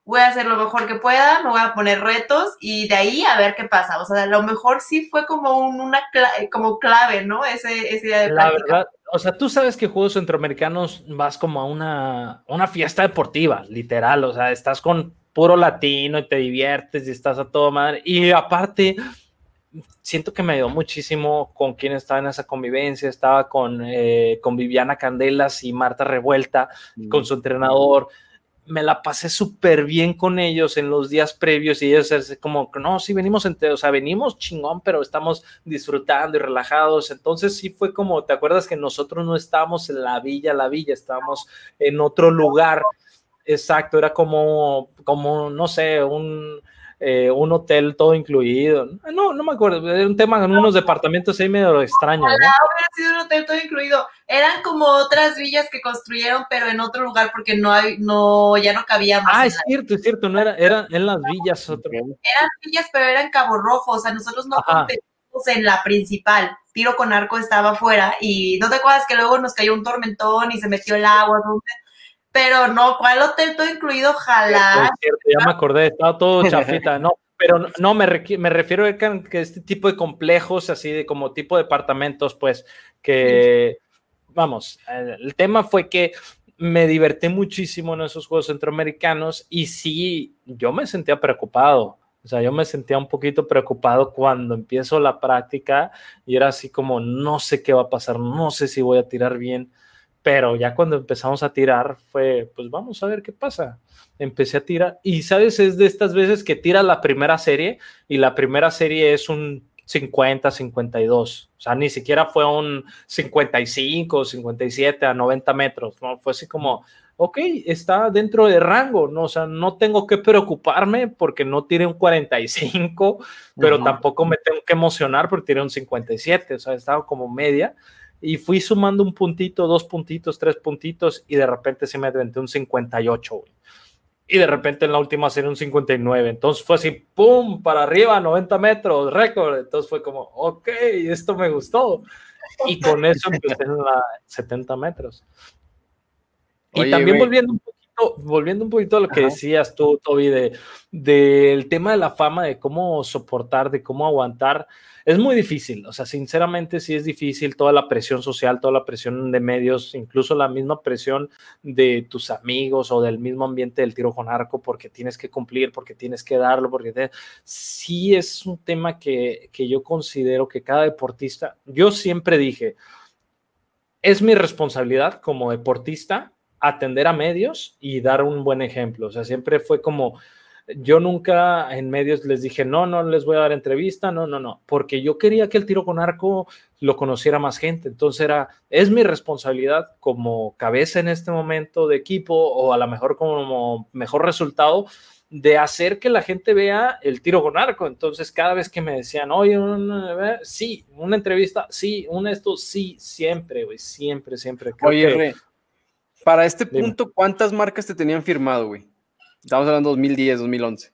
voy a hacer lo mejor que pueda, me voy a poner retos y de ahí a ver qué pasa. O sea, a lo mejor sí fue como una clave, como clave, ¿no? Ese, ese día de La verdad, o sea, tú sabes que Juegos Centroamericanos vas como a una, una fiesta deportiva, literal, o sea, estás con puro latino y te diviertes y estás a todo madre. Y aparte, siento que me ayudó muchísimo con quien estaba en esa convivencia. Estaba con, eh, con Viviana Candelas y Marta Revuelta, con su entrenador. Me la pasé súper bien con ellos en los días previos y ellos es como, no, sí, venimos entre, o sea, venimos chingón, pero estamos disfrutando y relajados. Entonces sí fue como, ¿te acuerdas que nosotros no estábamos en la villa, la villa, estábamos en otro lugar? Exacto, era como, como, no sé, un, eh, un hotel todo incluido. No, no me acuerdo, era un tema en unos departamentos ahí medio extraño. ¿no? hubiera sido un hotel todo incluido. Eran como otras villas que construyeron, pero en otro lugar porque no hay, no, ya no cabía más. Ah, es cierto, es cierto, no era, eran en las villas. Eran villas, pero eran Cabo Rojo, o sea, nosotros no competimos en la principal. Tiro con arco estaba afuera y no te acuerdas que luego nos cayó un tormentón y se metió el agua. Pero no, ¿cuál hotel todo incluido? Ojalá. ya me acordé, estaba todo chafita, no. Pero no, me, me refiero a que este tipo de complejos, así de como tipo de departamentos, pues, que, vamos, el tema fue que me divertí muchísimo en esos Juegos Centroamericanos y sí, yo me sentía preocupado. O sea, yo me sentía un poquito preocupado cuando empiezo la práctica y era así como, no sé qué va a pasar, no sé si voy a tirar bien pero ya cuando empezamos a tirar fue, pues vamos a ver qué pasa. Empecé a tirar y, ¿sabes? Es de estas veces que tira la primera serie y la primera serie es un 50, 52. O sea, ni siquiera fue un 55, 57 a 90 metros, ¿no? Fue así como, ok, está dentro de rango, ¿no? O sea, no tengo que preocuparme porque no tire un 45, pero tampoco me tengo que emocionar porque tiré un 57, o sea, estaba como media y fui sumando un puntito, dos puntitos, tres puntitos y de repente se me aventé un 58, güey. Y de repente en la última serie un 59. Entonces fue así, ¡pum! Para arriba, 90 metros, récord. Entonces fue como, ok, esto me gustó. Y con eso empecé en la 70 metros. Y también volviendo un poquito, volviendo un poquito a lo que decías tú, Toby, de, del tema de la fama, de cómo soportar, de cómo aguantar es muy difícil, o sea, sinceramente sí es difícil toda la presión social, toda la presión de medios, incluso la misma presión de tus amigos o del mismo ambiente del tiro con arco, porque tienes que cumplir, porque tienes que darlo, porque sí es un tema que, que yo considero que cada deportista, yo siempre dije, es mi responsabilidad como deportista atender a medios y dar un buen ejemplo, o sea, siempre fue como yo nunca en medios les dije, no, no les voy a dar entrevista, no, no, no, porque yo quería que el tiro con arco lo conociera más gente. Entonces era, es mi responsabilidad como cabeza en este momento de equipo o a lo mejor como mejor resultado de hacer que la gente vea el tiro con arco. Entonces, cada vez que me decían, oye, sí, una entrevista, sí, un esto, sí, siempre, güey, siempre, siempre. oye, para este punto, ¿cuántas marcas te tenían firmado, güey? Estamos hablando de 2010, 2011.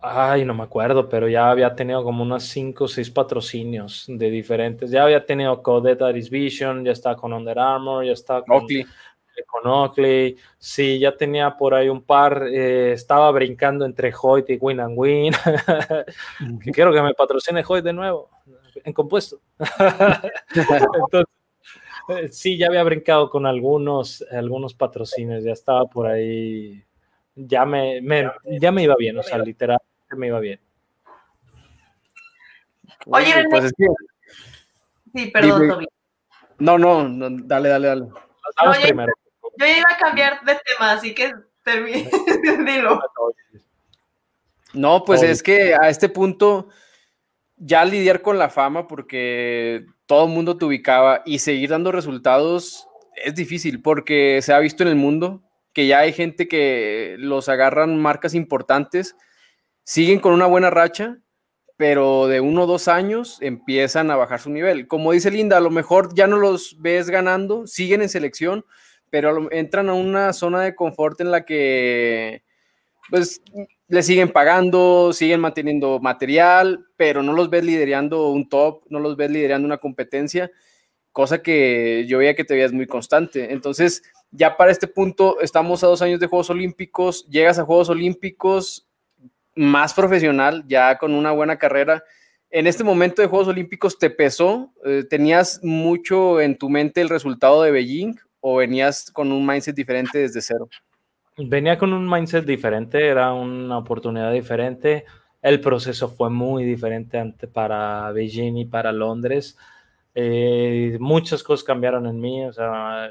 Ay, no me acuerdo, pero ya había tenido como unos 5 o 6 patrocinios de diferentes. Ya había tenido Codet Aris Vision, ya está con Under Armour, ya está con Oakley. Con Oakley. Sí, ya tenía por ahí un par. Eh, estaba brincando entre Hoyt y Win and Win. quiero que me patrocine Hoyt de nuevo, en compuesto. Entonces, eh, sí, ya había brincado con algunos, algunos patrocinios, ya estaba por ahí ya me, ya me iba bien, o sea, literalmente me iba bien. Oye, pues Sí, perdón, Toby. No, no, dale, dale, dale. yo, primero. yo iba a cambiar de tema, así que termine, dilo. No, pues es que a este punto ya lidiar con la fama porque todo el mundo te ubicaba y seguir dando resultados es difícil porque se ha visto en el mundo que ya hay gente que los agarran marcas importantes, siguen con una buena racha, pero de uno o dos años empiezan a bajar su nivel. Como dice Linda, a lo mejor ya no los ves ganando, siguen en selección, pero entran a una zona de confort en la que pues le siguen pagando, siguen manteniendo material, pero no los ves liderando un top, no los ves liderando una competencia, cosa que yo veía que te veías muy constante. Entonces, ya para este punto estamos a dos años de Juegos Olímpicos, llegas a Juegos Olímpicos más profesional, ya con una buena carrera. En este momento de Juegos Olímpicos, ¿te pesó? Eh, ¿Tenías mucho en tu mente el resultado de Beijing o venías con un mindset diferente desde cero? Venía con un mindset diferente, era una oportunidad diferente. El proceso fue muy diferente para Beijing y para Londres. Eh, muchas cosas cambiaron en mí, o sea,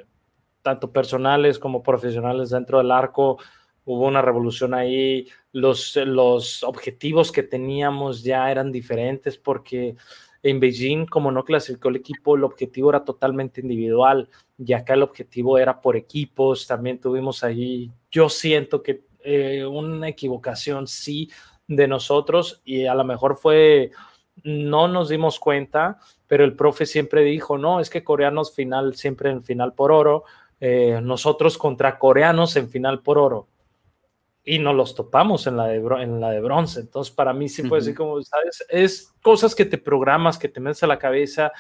tanto personales como profesionales dentro del arco. Hubo una revolución ahí, los, los objetivos que teníamos ya eran diferentes porque en Beijing, como no clasificó el equipo, el objetivo era totalmente individual y acá el objetivo era por equipos. También tuvimos ahí, yo siento que eh, una equivocación sí de nosotros y a lo mejor fue, no nos dimos cuenta, pero el profe siempre dijo, no, es que coreanos final, siempre en final por oro, eh, nosotros contra coreanos en final por oro y nos los topamos en la de, en la de bronce. Entonces, para mí sí fue así como, ¿sabes? Es cosas que te programas, que te metes a la cabeza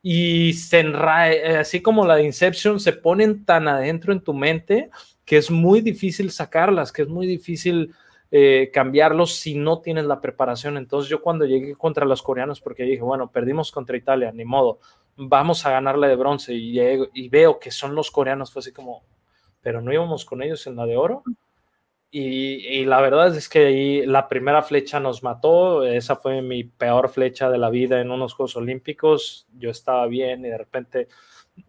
y se enrae, así como la de Inception, se ponen tan adentro en tu mente que es muy difícil sacarlas, que es muy difícil eh, cambiarlos si no tienes la preparación. Entonces, yo cuando llegué contra los coreanos, porque dije, bueno, perdimos contra Italia, ni modo, vamos a ganarle de bronce y, veo que son los coreanos, fue así como, pero no íbamos con ellos en la de oro. Y, la verdad es que ahí la primera flecha nos mató, esa fue mi peor flecha de la vida en unos Juegos Olímpicos, yo estaba bien y de repente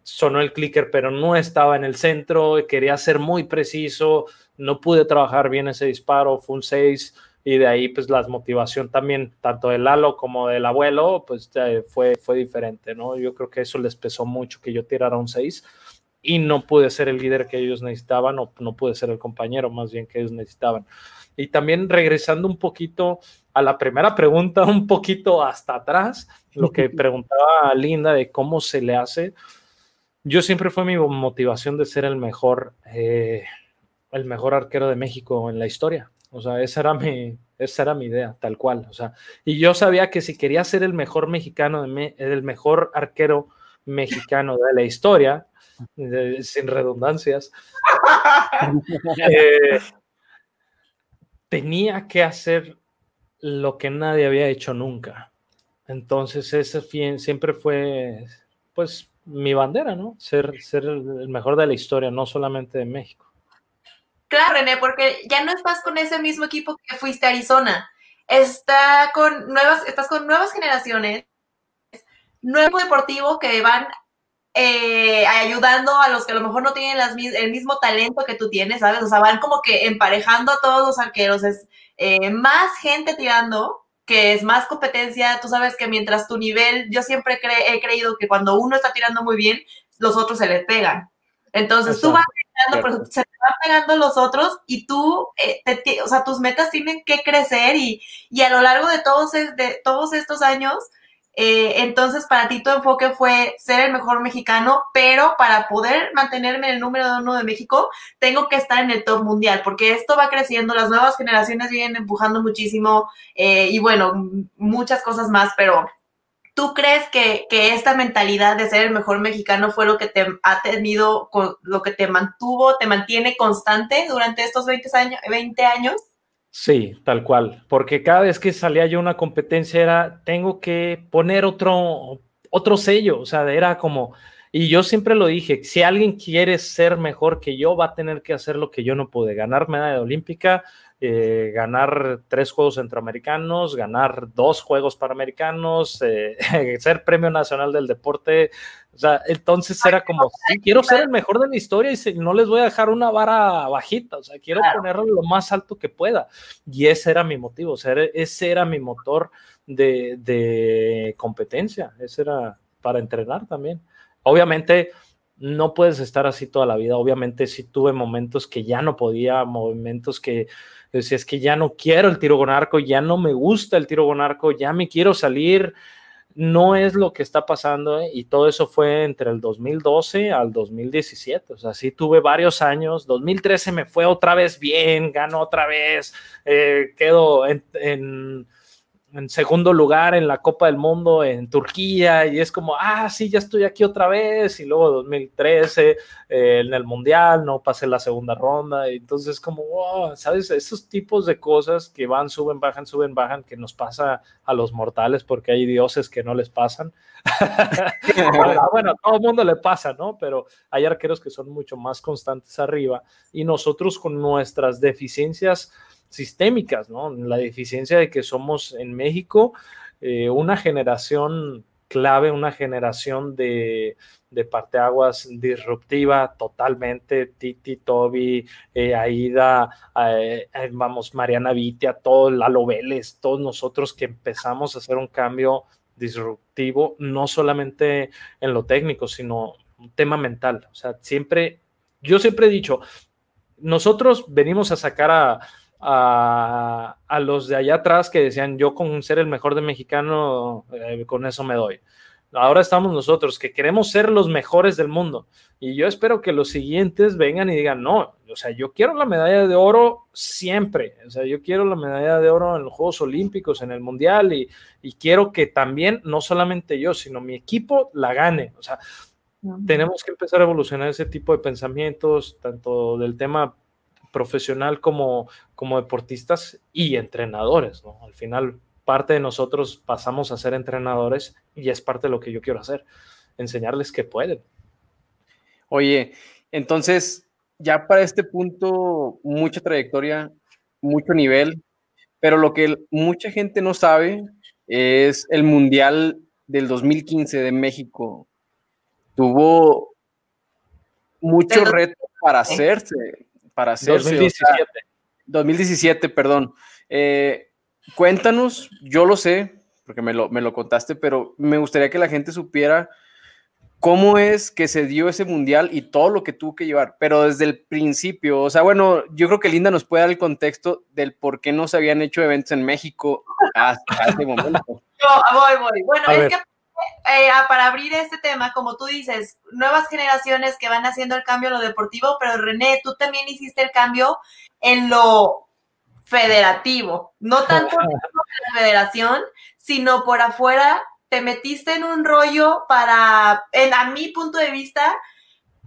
sonó el clicker, pero no estaba en el centro, quería ser muy preciso, no pude trabajar bien ese disparo, fue un 6 y de ahí pues la motivación también, tanto del Lalo como del abuelo, pues fue, fue diferente, ¿no? Yo creo que eso les pesó mucho que yo tirara un 6 y no pude ser el líder que ellos necesitaban o no pude ser el compañero más bien que ellos necesitaban. Y también regresando un poquito a la primera pregunta, un poquito hasta atrás, lo que preguntaba Linda de cómo se le hace. Yo siempre fue mi motivación de ser el mejor, eh, el mejor arquero de México en la historia. O sea, esa era mi, esa era mi idea, tal cual. O sea, y yo sabía que si quería ser el mejor mexicano, de el mejor arquero mexicano de la historia, sin redundancias, eh, tenía que hacer lo que nadie había hecho nunca. Entonces, ese siempre fue, pues, mi bandera, ¿no? Ser, ser el mejor de la historia, no solamente de México. Claro, René, porque ya no estás con ese mismo equipo que fuiste a Arizona. Está con nuevas, estás con nuevas generaciones, nuevo deportivo que van eh, ayudando a los que a lo mejor no tienen el mismo talento que tú tienes, ¿sabes? O sea, van como que emparejando a todos los arqueros, es eh, más gente tirando, que es más competencia, tú sabes que mientras tu nivel, yo siempre he creído que cuando uno está tirando muy bien, los otros se le pegan. Entonces tú vas pero se te van pegando los otros y tú, eh, o sea, tus metas tienen que crecer y, y a lo largo de todos, de todos estos años, eh, entonces, para ti tu enfoque fue ser el mejor mexicano, pero para poder mantenerme en el número uno de México, tengo que estar en el top mundial, porque esto va creciendo, las nuevas generaciones vienen empujando muchísimo eh, y bueno, muchas cosas más, pero ¿tú crees que, que, esta mentalidad de ser el mejor mexicano fue lo que te ha tenido, lo que te mantuvo, te mantiene constante durante estos 20 años? 20 años? Sí, tal cual, porque cada vez que salía yo una competencia era, tengo que poner otro, otro sello, o sea, era como, y yo siempre lo dije, si alguien quiere ser mejor que yo, va a tener que hacer lo que yo no pude, ganar medalla olímpica, eh, ganar tres Juegos Centroamericanos, ganar dos Juegos Panamericanos, eh, ser Premio Nacional del Deporte. O sea, entonces era como, sí, quiero ser el mejor de la historia y no les voy a dejar una vara bajita, o sea, quiero ponerlo lo más alto que pueda. Y ese era mi motivo, o sea, ese era mi motor de, de competencia, ese era para entrenar también. Obviamente, no puedes estar así toda la vida. Obviamente sí tuve momentos que ya no podía, momentos que si es que ya no quiero el tiro con arco, ya no me gusta el tiro con arco, ya me quiero salir, no es lo que está pasando ¿eh? y todo eso fue entre el 2012 al 2017, o sea, sí tuve varios años, 2013 me fue otra vez bien, ganó otra vez, eh, quedo en segundo lugar en la Copa del Mundo en Turquía y es como, ah, sí, ya estoy aquí otra vez y luego 2013 eh, en el Mundial no pasé la segunda ronda y entonces como, wow, ¿sabes? Esos tipos de cosas que van, suben, bajan, suben, bajan, que nos pasa a los mortales porque hay dioses que no les pasan. bueno, a todo el mundo le pasa, ¿no? Pero hay arqueros que son mucho más constantes arriba y nosotros con nuestras deficiencias sistémicas, ¿no? La deficiencia de que somos en México eh, una generación clave, una generación de, de parteaguas disruptiva totalmente, Titi, Toby, eh, Aida, eh, vamos, Mariana Vitia, todo, Lalo Vélez, todos nosotros que empezamos a hacer un cambio disruptivo, no solamente en lo técnico, sino un tema mental. O sea, siempre, yo siempre he dicho, nosotros venimos a sacar a, a, los de allá atrás que decían yo con ser el mejor de mexicano, eh, con eso me doy. Ahora estamos nosotros que queremos ser los mejores del mundo. Y yo espero que los siguientes vengan y digan, no, o sea, yo quiero la medalla de oro siempre. O sea, yo quiero la medalla de oro en los Juegos Olímpicos, en el Mundial, y, y quiero que también, no solamente yo, sino mi equipo la gane. O sea, tenemos que empezar a evolucionar ese tipo de pensamientos, tanto del tema profesional como, como deportistas y entrenadores, ¿no? Al final, parte de nosotros pasamos a ser entrenadores y es parte de lo que yo quiero hacer, enseñarles que pueden. Oye, entonces, ya para este punto, mucha trayectoria, mucho nivel, pero lo que mucha gente no sabe es el Mundial del 2015 de México. Tuvo muchos retos para hacerse para hacerse. 2017. 2017, perdón. Eh, cuéntanos, yo lo sé, porque me lo, me lo contaste, pero me gustaría que la gente supiera cómo es que se dio ese mundial y todo lo que tuvo que llevar, pero desde el principio, o sea, bueno, yo creo que Linda nos puede dar el contexto del por qué no se habían hecho eventos en México hasta ese momento. voy, voy. Bueno, es que eh, para abrir este tema, como tú dices, nuevas generaciones que van haciendo el cambio en lo deportivo, pero René, tú también hiciste el cambio en lo federativo, no tanto en la federación, sino por afuera te metiste en un rollo para, en, a mi punto de vista,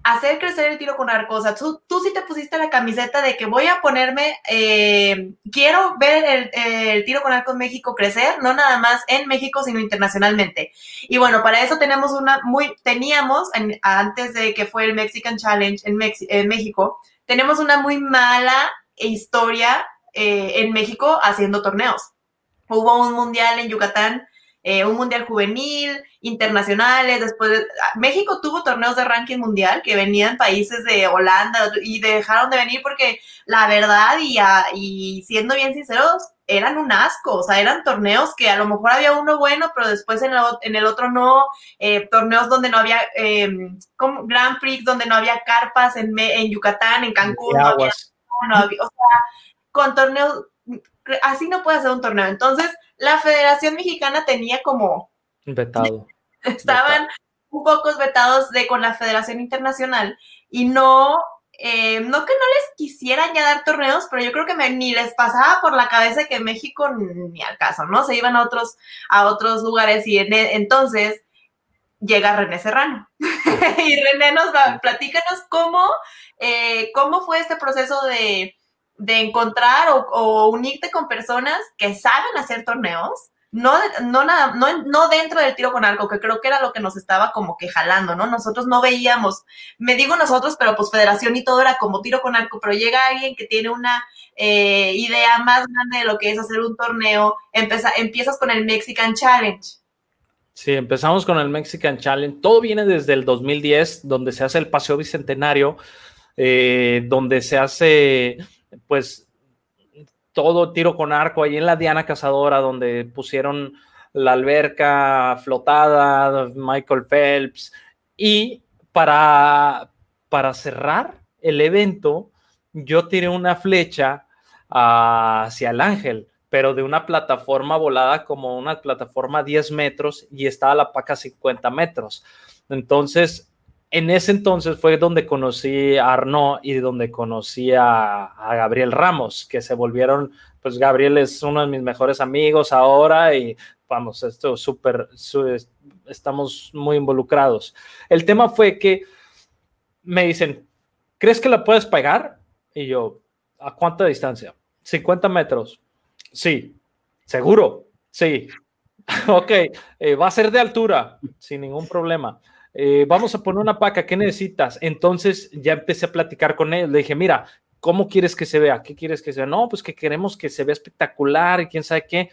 hacer crecer el tiro con arco. O sea, tú, tú sí te pusiste la camiseta de que voy a ponerme, eh, quiero ver el, tiro con arco en México crecer, no nada más en México, sino internacionalmente. Y bueno, para eso tenemos una muy, teníamos, antes de que fue el Mexican Challenge en, en México, tenemos una muy mala historia eh, en México haciendo torneos. Hubo un mundial en Yucatán eh, un mundial juvenil, internacionales, después ah, México tuvo torneos de ranking mundial que venían países de Holanda y dejaron de venir porque la verdad y, y siendo bien sinceros, eran un asco, o sea, eran torneos que a lo mejor había uno bueno, pero después en, en el otro no, eh, torneos donde no había, eh, como Grand Prix, donde no había carpas en, en Yucatán, en Cancún, no había, no había, o sea, con torneos, así no puede ser un torneo. Entonces, la Federación Mexicana tenía como... Vetado. Estaban un poco vetados de con la Federación Internacional y no, eh, no que no les quisieran ya dar torneos, pero yo creo que ni les pasaba por la cabeza que México ni al caso, ¿no? Se iban a otros, a otros lugares y e, entonces llega René Serrano. y René nos va, platícanos cómo, eh, cómo fue este proceso de de encontrar o, unirte con personas que saben hacer torneos, no, no, nada, no, no dentro del tiro con arco, que creo que era lo que nos estaba como que jalando, ¿no? Nosotros no veíamos, me digo nosotros, pero pues federación y todo era como tiro con arco, pero llega alguien que tiene una eh, idea más grande de lo que es hacer un torneo, empieza, empiezas con el Mexican Challenge. Sí, empezamos con el Mexican Challenge. Todo viene desde el 2010, donde se hace el Paseo Bicentenario, eh, donde se hace pues todo tiro con arco ahí en la Diana Cazadora, donde pusieron la alberca flotada, Michael Phelps. Y para, para cerrar el evento, yo tiré una flecha hacia el ángel, pero de una plataforma volada como una plataforma 10 metros y estaba la paca 50 metros. Entonces, en ese entonces fue donde conocí a Arnaud y donde conocí a, Gabriel Ramos, que se volvieron, pues Gabriel es uno de mis mejores amigos ahora y vamos, esto súper, estamos muy involucrados. El tema fue que me dicen, ¿crees que la puedes pagar? Y yo, ¿a cuánta distancia? 50 metros. Sí, seguro. Sí. ok, eh, va a ser de altura, sin ningún problema. Eh, vamos a poner una paca, ¿qué necesitas? Entonces ya empecé a platicar con él, le dije, mira, ¿cómo quieres que se vea? ¿Qué quieres que se vea? No, pues que queremos que se vea espectacular y quién sabe qué.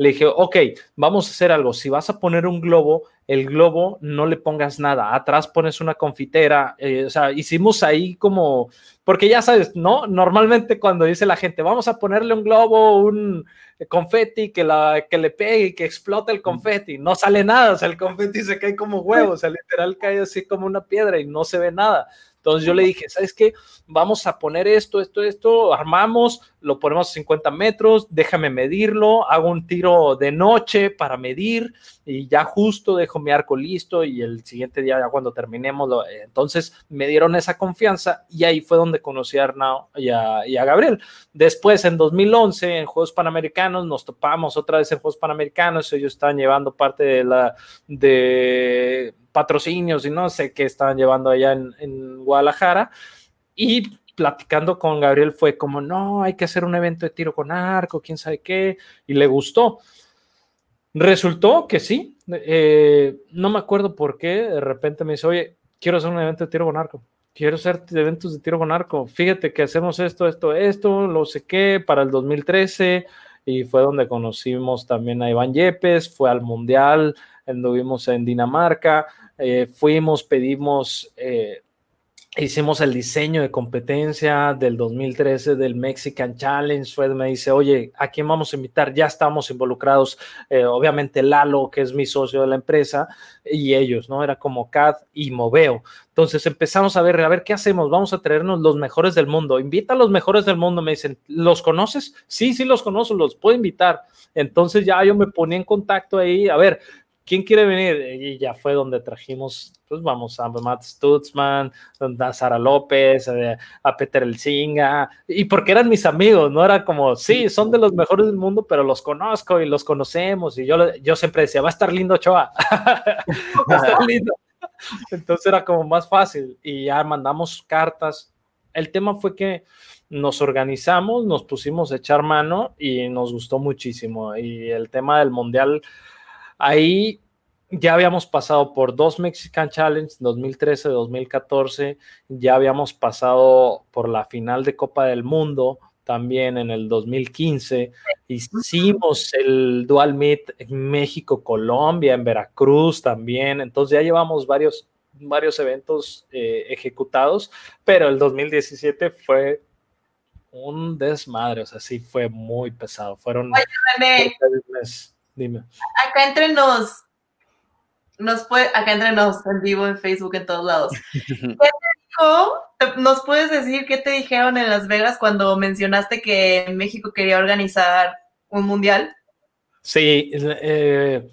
Le dije, ok, vamos a hacer algo. Si vas a poner un globo, el globo no le pongas nada. Atrás pones una confitera. Eh, o sea, hicimos ahí como, porque ya sabes, ¿no? Normalmente cuando dice la gente, vamos a ponerle un globo, un confeti que, la, que le pegue que explote el confeti, no sale nada. O sea, el confeti se cae como huevo. O sea, literal cae así como una piedra y no se ve nada. Entonces yo le dije, ¿sabes qué? Vamos a poner esto, esto, esto, armamos, lo ponemos a 50 metros, déjame medirlo, hago un tiro de noche para medir y ya justo dejo mi arco listo y el siguiente día ya cuando terminemos, lo, entonces me dieron esa confianza y ahí fue donde conocí a Arnau y a, Gabriel. Después en 2011 en Juegos Panamericanos nos topamos otra vez en Juegos Panamericanos, ellos estaban llevando parte de la de patrocinios y no sé qué estaban llevando allá en, Guadalajara. Y platicando con Gabriel fue como, no, hay que hacer un evento de tiro con arco, quién sabe qué, y le gustó. Resultó que sí, eh, no me acuerdo por qué, de repente me dice, oye, quiero hacer un evento de tiro con arco, quiero hacer eventos de tiro con arco, fíjate que hacemos esto, esto, esto, lo sé qué, para el 2013, y fue donde conocimos también a Iván Yepes, fue al Mundial, anduvimos en Dinamarca, eh, fuimos, pedimos, eh, hicimos el diseño de competencia del 2013 del Mexican Challenge. Fred me dice, oye, ¿a quién vamos a invitar? Ya estamos involucrados, eh, obviamente Lalo, que es mi socio de la empresa, y ellos, ¿no? Era como CAD y Moveo. Entonces empezamos a ver, a ver, ¿qué hacemos? Vamos a traernos los mejores del mundo. Invita a los mejores del mundo. Me dicen, ¿los conoces? Sí, sí, los conozco, los puedo invitar. Entonces ya yo me ponía en contacto ahí, a ver, ¿quién quiere venir? Y ya fue donde trajimos, pues vamos a Matt Stutzman, a Sara López, a, Peter Elzinga, y porque eran mis amigos, no era como, sí, son de los mejores del mundo, pero los conozco y los conocemos, y yo, yo siempre decía, va a estar lindo Choa, va a estar lindo. Entonces era como más fácil y ya mandamos cartas. El tema fue que nos organizamos, nos pusimos a echar mano y nos gustó muchísimo. Y el tema del mundial, Ahí ya habíamos pasado por dos Mexican Challenge, 2013, 2014, ya habíamos pasado por la final de Copa del Mundo también en el 2015, hicimos el Dual Meet en México, Colombia, en Veracruz también, entonces ya llevamos varios, varios eventos eh, ejecutados, pero el 2017 fue un desmadre, o sea, sí fue muy pesado, fueron... Dime. Acá entre nos, nos puede, acá entre nos, en vivo, en Facebook, en todos lados. ¿Qué te dijo? ¿Nos puedes decir qué te dijeron en Las Vegas cuando mencionaste que México quería organizar un mundial? Sí, eh,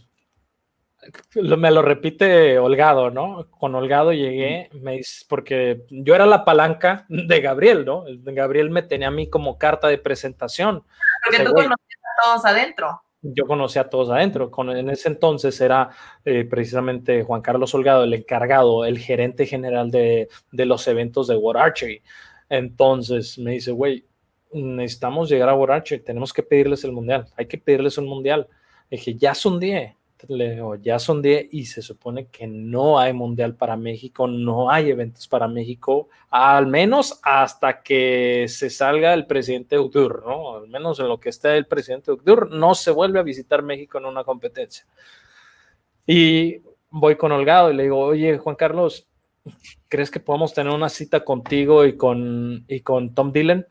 me lo repite Holgado, ¿no? Con Holgado llegué, me porque yo era la palanca de Gabriel, ¿no? Gabriel me tenía a mí como carta de presentación. Porque tú conocías a todos adentro yo conocí a todos adentro. Con, en ese entonces era eh, precisamente Juan Carlos Holgado el encargado, el gerente general de, de los eventos de War Archery. Entonces me dice, güey, necesitamos llegar a War Archery, tenemos que pedirles el mundial, hay que pedirles un mundial. dije, ya son 10 ya son 10 y se supone que no hay mundial para México, no hay eventos para México, al menos hasta que se salga el presidente Ucdur, ¿no? Al menos en lo que está el presidente Ucdur, no se vuelve a visitar México en una competencia. Y voy con Holgado y le digo, oye, Juan Carlos, ¿crees que podamos tener una cita contigo y con, y con Tom Dillon?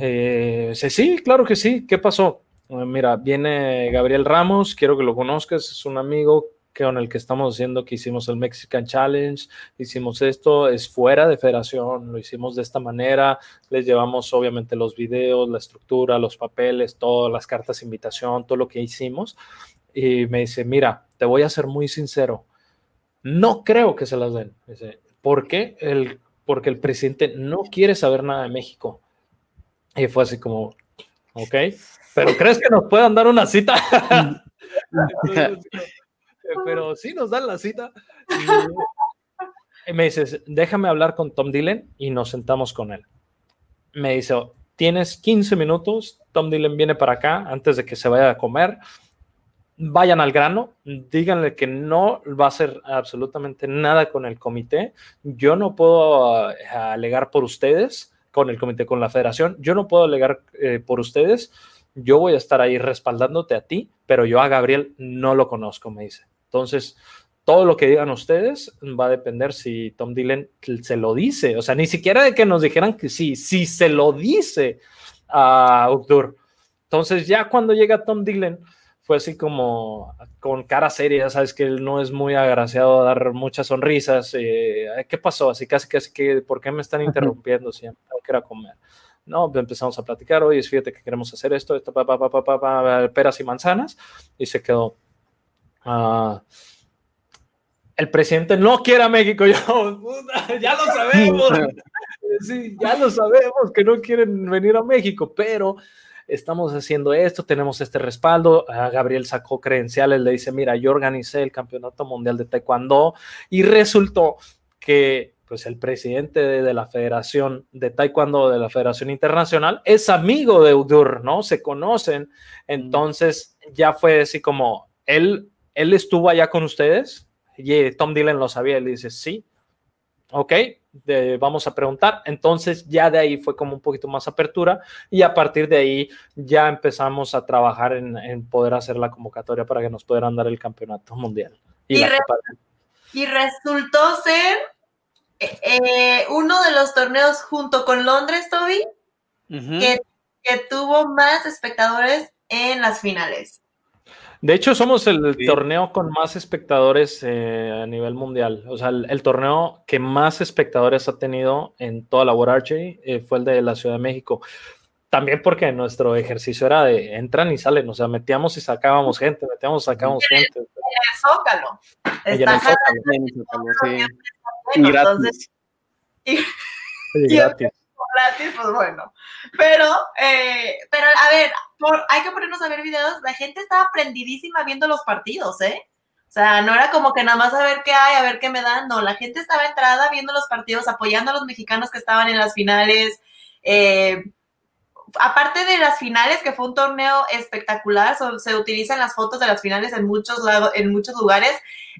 Eh, sí, claro que sí. ¿Qué pasó? Mira, viene Gabriel Ramos, quiero que lo conozcas, es un amigo con el que estamos haciendo, que hicimos el Mexican Challenge, hicimos esto, es fuera de federación, lo hicimos de esta manera, les llevamos obviamente los videos, la estructura, los papeles, todas las cartas de invitación, todo lo que hicimos, y me dice, mira, te voy a ser muy sincero, no creo que se las den. ¿Por qué? El, porque el presidente no quiere saber nada de México. Y fue así como, ok, pero ¿crees que nos puedan dar una cita? pero sí nos dan la cita. Y me dices, déjame hablar con Tom Dillon y nos sentamos con él. Me dice, tienes 15 minutos, Tom Dillon viene para acá antes de que se vaya a comer. Vayan al grano, díganle que no va a hacer absolutamente nada con el comité. Yo no puedo eh, alegar por ustedes, con el comité, con la federación. Yo no puedo alegar eh, por ustedes yo voy a estar ahí respaldándote a ti, pero yo a Gabriel no lo conozco, me dice. Entonces, todo lo que digan ustedes va a depender si Tom Dillon se lo dice, o sea, ni siquiera de que nos dijeran que sí, si se lo dice a Ukdur. Entonces, ya cuando llega Tom Dillon, fue así como con cara seria, sabes que él no es muy agraciado a dar muchas sonrisas. Eh, ¿Qué pasó? Así casi, casi que, ¿por qué me están interrumpiendo si tengo que ir a comer? No, pues empezamos a platicar, oye, fíjate que queremos hacer esto, esto, pa, pa, pa, peras y manzanas, y se quedó. Uh, el presidente no quiere a México, yo, ya lo sabemos, sí, ya lo sabemos que no quieren venir a México, pero estamos haciendo esto, tenemos este respaldo. Gabriel sacó credenciales, le dice, mira, yo organicé el Campeonato Mundial de Taekwondo y resultó que pues el presidente de, la Federación de Taekwondo de la Federación Internacional es amigo de Udur, ¿no? Se conocen. Entonces ya fue así como, él, él estuvo allá con ustedes y Tom Dillon lo sabía, él dice, sí, ok, vamos a preguntar. Entonces ya de ahí fue como un poquito más apertura y a partir de ahí ya empezamos a trabajar en, poder hacer la convocatoria para que nos pudieran dar el campeonato mundial. Y, y resultó ser eh, uno de los torneos junto con Londres, Toby, que, tuvo más espectadores en las finales. De hecho, somos el torneo con más espectadores eh, a nivel mundial. O sea, el, torneo que más espectadores ha tenido en toda la World Archery eh, fue el de la Ciudad de México. También porque nuestro ejercicio era de entran y salen, o sea, metíamos y sacábamos gente, metíamos y sacábamos gente. En el Zócalo. en el Zócalo, sí. Y gratis. y, gratis. Gratis, pues bueno. Pero, eh, pero a ver, hay que ponernos a ver videos. La gente estaba prendidísima viendo los partidos, ¿eh? O sea, no era como que nada más a ver qué hay, a ver qué me dan. No, la gente estaba entrada viendo los partidos, apoyando a los mexicanos que estaban en las finales. Eh, aparte de las finales, que fue un torneo espectacular, se utilizan las fotos de las finales en muchos, lados, en muchos lugares.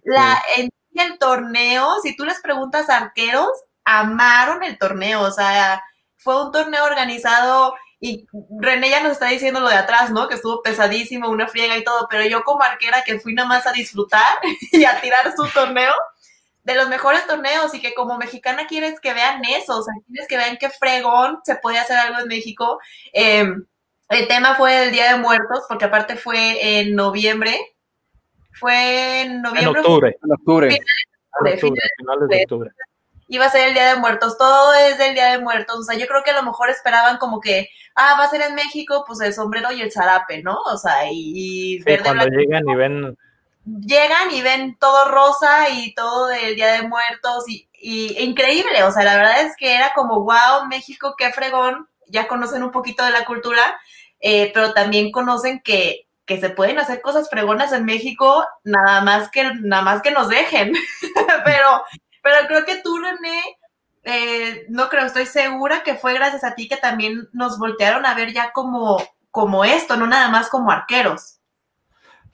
La, en el torneo, si tú les preguntas a arqueros, amaron el torneo, o sea, fue un torneo organizado y René ya nos está diciendo lo de atrás, ¿no? Que estuvo pesadísimo, una friega y todo, pero yo como arquera que fui nada más a disfrutar y a tirar su torneo, de los mejores torneos y que como mexicana quieres que vean eso, o sea, quieres que vean qué fregón se puede hacer algo en México. Em, el tema fue el Día de Muertos, porque aparte fue en noviembre. Fue en noviembre. En octubre. En octubre. Finales, de octubre. Iba a ser el Día de Muertos, todo es del Día de Muertos. O sea, yo creo que a lo mejor esperaban como que, ah, va a ser en México, pues el sombrero y el zarape, ¿no? O sea, y, cuando llegan y ven llegan y ven todo rosa y todo del Día de Muertos y, increíble, o sea, la verdad es que era como, wow, México, qué fregón, ya conocen un poquito de la cultura, eh, pero también conocen que, que se pueden hacer cosas fregonas en México, nada más que, nada más que nos dejen, pero, pero creo que tú, René, eh, no creo, estoy segura que fue gracias a ti que también nos voltearon a ver ya como, como esto, no nada más como arqueros.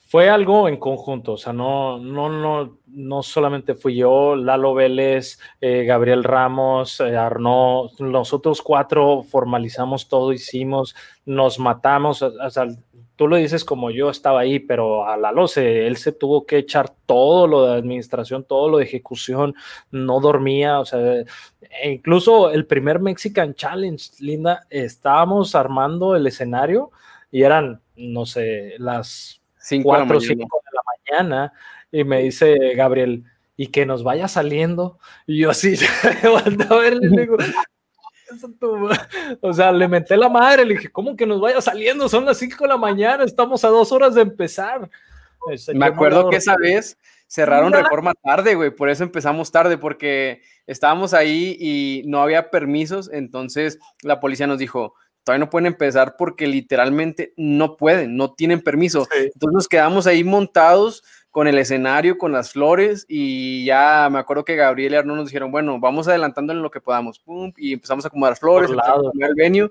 Fue algo en conjunto, o sea, no, no, no, no solamente fui yo, Lalo Vélez, eh, Gabriel Ramos, eh, Arnaud, nosotros cuatro formalizamos todo, hicimos, nos matamos, o sea, tú lo dices como yo estaba ahí, pero a Lalo se, él se tuvo que echar todo lo de administración, todo lo de ejecución, no dormía, o sea, e incluso el primer Mexican Challenge, Linda, estábamos armando el escenario y eran, no sé, las 4 o 5 de la mañana y me dice Gabriel, y que nos vaya saliendo. Y yo así, a ver, le digo, o sea, le menté la madre, le dije, ¿cómo que nos vaya saliendo? Son las 5 de la mañana, estamos a dos horas de empezar. Me acuerdo que esa vez cerraron reforma tarde, güey, por eso empezamos tarde, porque estábamos ahí y no había permisos, entonces la policía nos dijo, todavía no pueden empezar porque literalmente no pueden, no tienen permiso. Entonces nos quedamos ahí montados con el escenario, con las flores y ya me acuerdo que Gabriel y Arno nos dijeron, bueno, vamos adelantando en lo que podamos, y empezamos a acomodar flores, a el venue,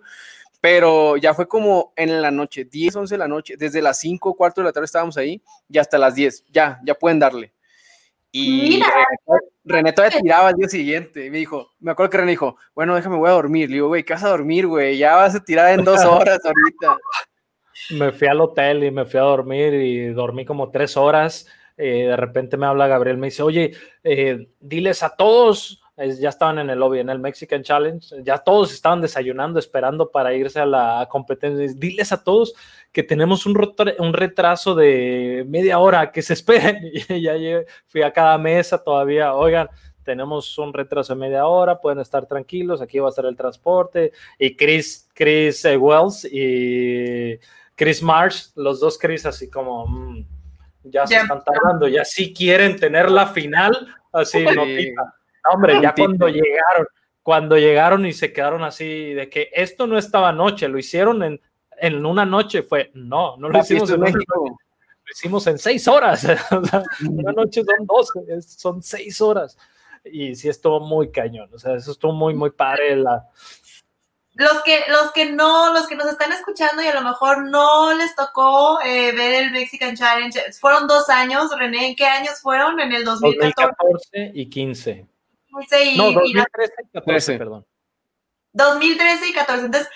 pero ya fue como en la noche, 10, 11 de la noche, desde las 5, cuarto de la tarde estábamos ahí y hasta las 10, ya, ya pueden darle. Y René, todavía tiraba al día siguiente. Me dijo, me acuerdo que René dijo, bueno, déjame, voy a dormir. Le digo, güey, ¿qué vas a dormir, güey? Ya vas a tirar en dos horas ahorita. Me fui al hotel y me fui a dormir y dormí como tres horas. Eh, de repente me habla Gabriel, me dice, oye, eh, diles a todos ya estaban en el lobby, en el Mexican Challenge, ya todos estaban desayunando, esperando para irse a la competencia. Diles a todos que tenemos un, retraso de media hora, que se esperen. Ya fui a cada mesa todavía, oigan, tenemos un retraso de media hora, pueden estar tranquilos, aquí va a estar el transporte. Y Chris, Chris eh, Wells y Chris Marsh, los dos Chris así como... Mm, ya se están tardando, ya sí quieren tener la final, así, no hombre, ya cuando llegaron, cuando llegaron y se quedaron así de que esto no estaba anoche, lo hicieron en, en una noche, fue, no, no lo hicimos en México. Lo hicimos en seis horas. una noche son dos, son seis horas. Y sí estuvo muy cañón. O sea, eso estuvo muy, muy padre. La... Los que, los que no, los que nos están escuchando y a lo mejor no les tocó eh, ver el Mexican Challenge, fueron dos años, René, ¿en qué años fueron? En el 2014, 2014 y 15 no, 2013 14, perdón. 2013 y 14. Entonces,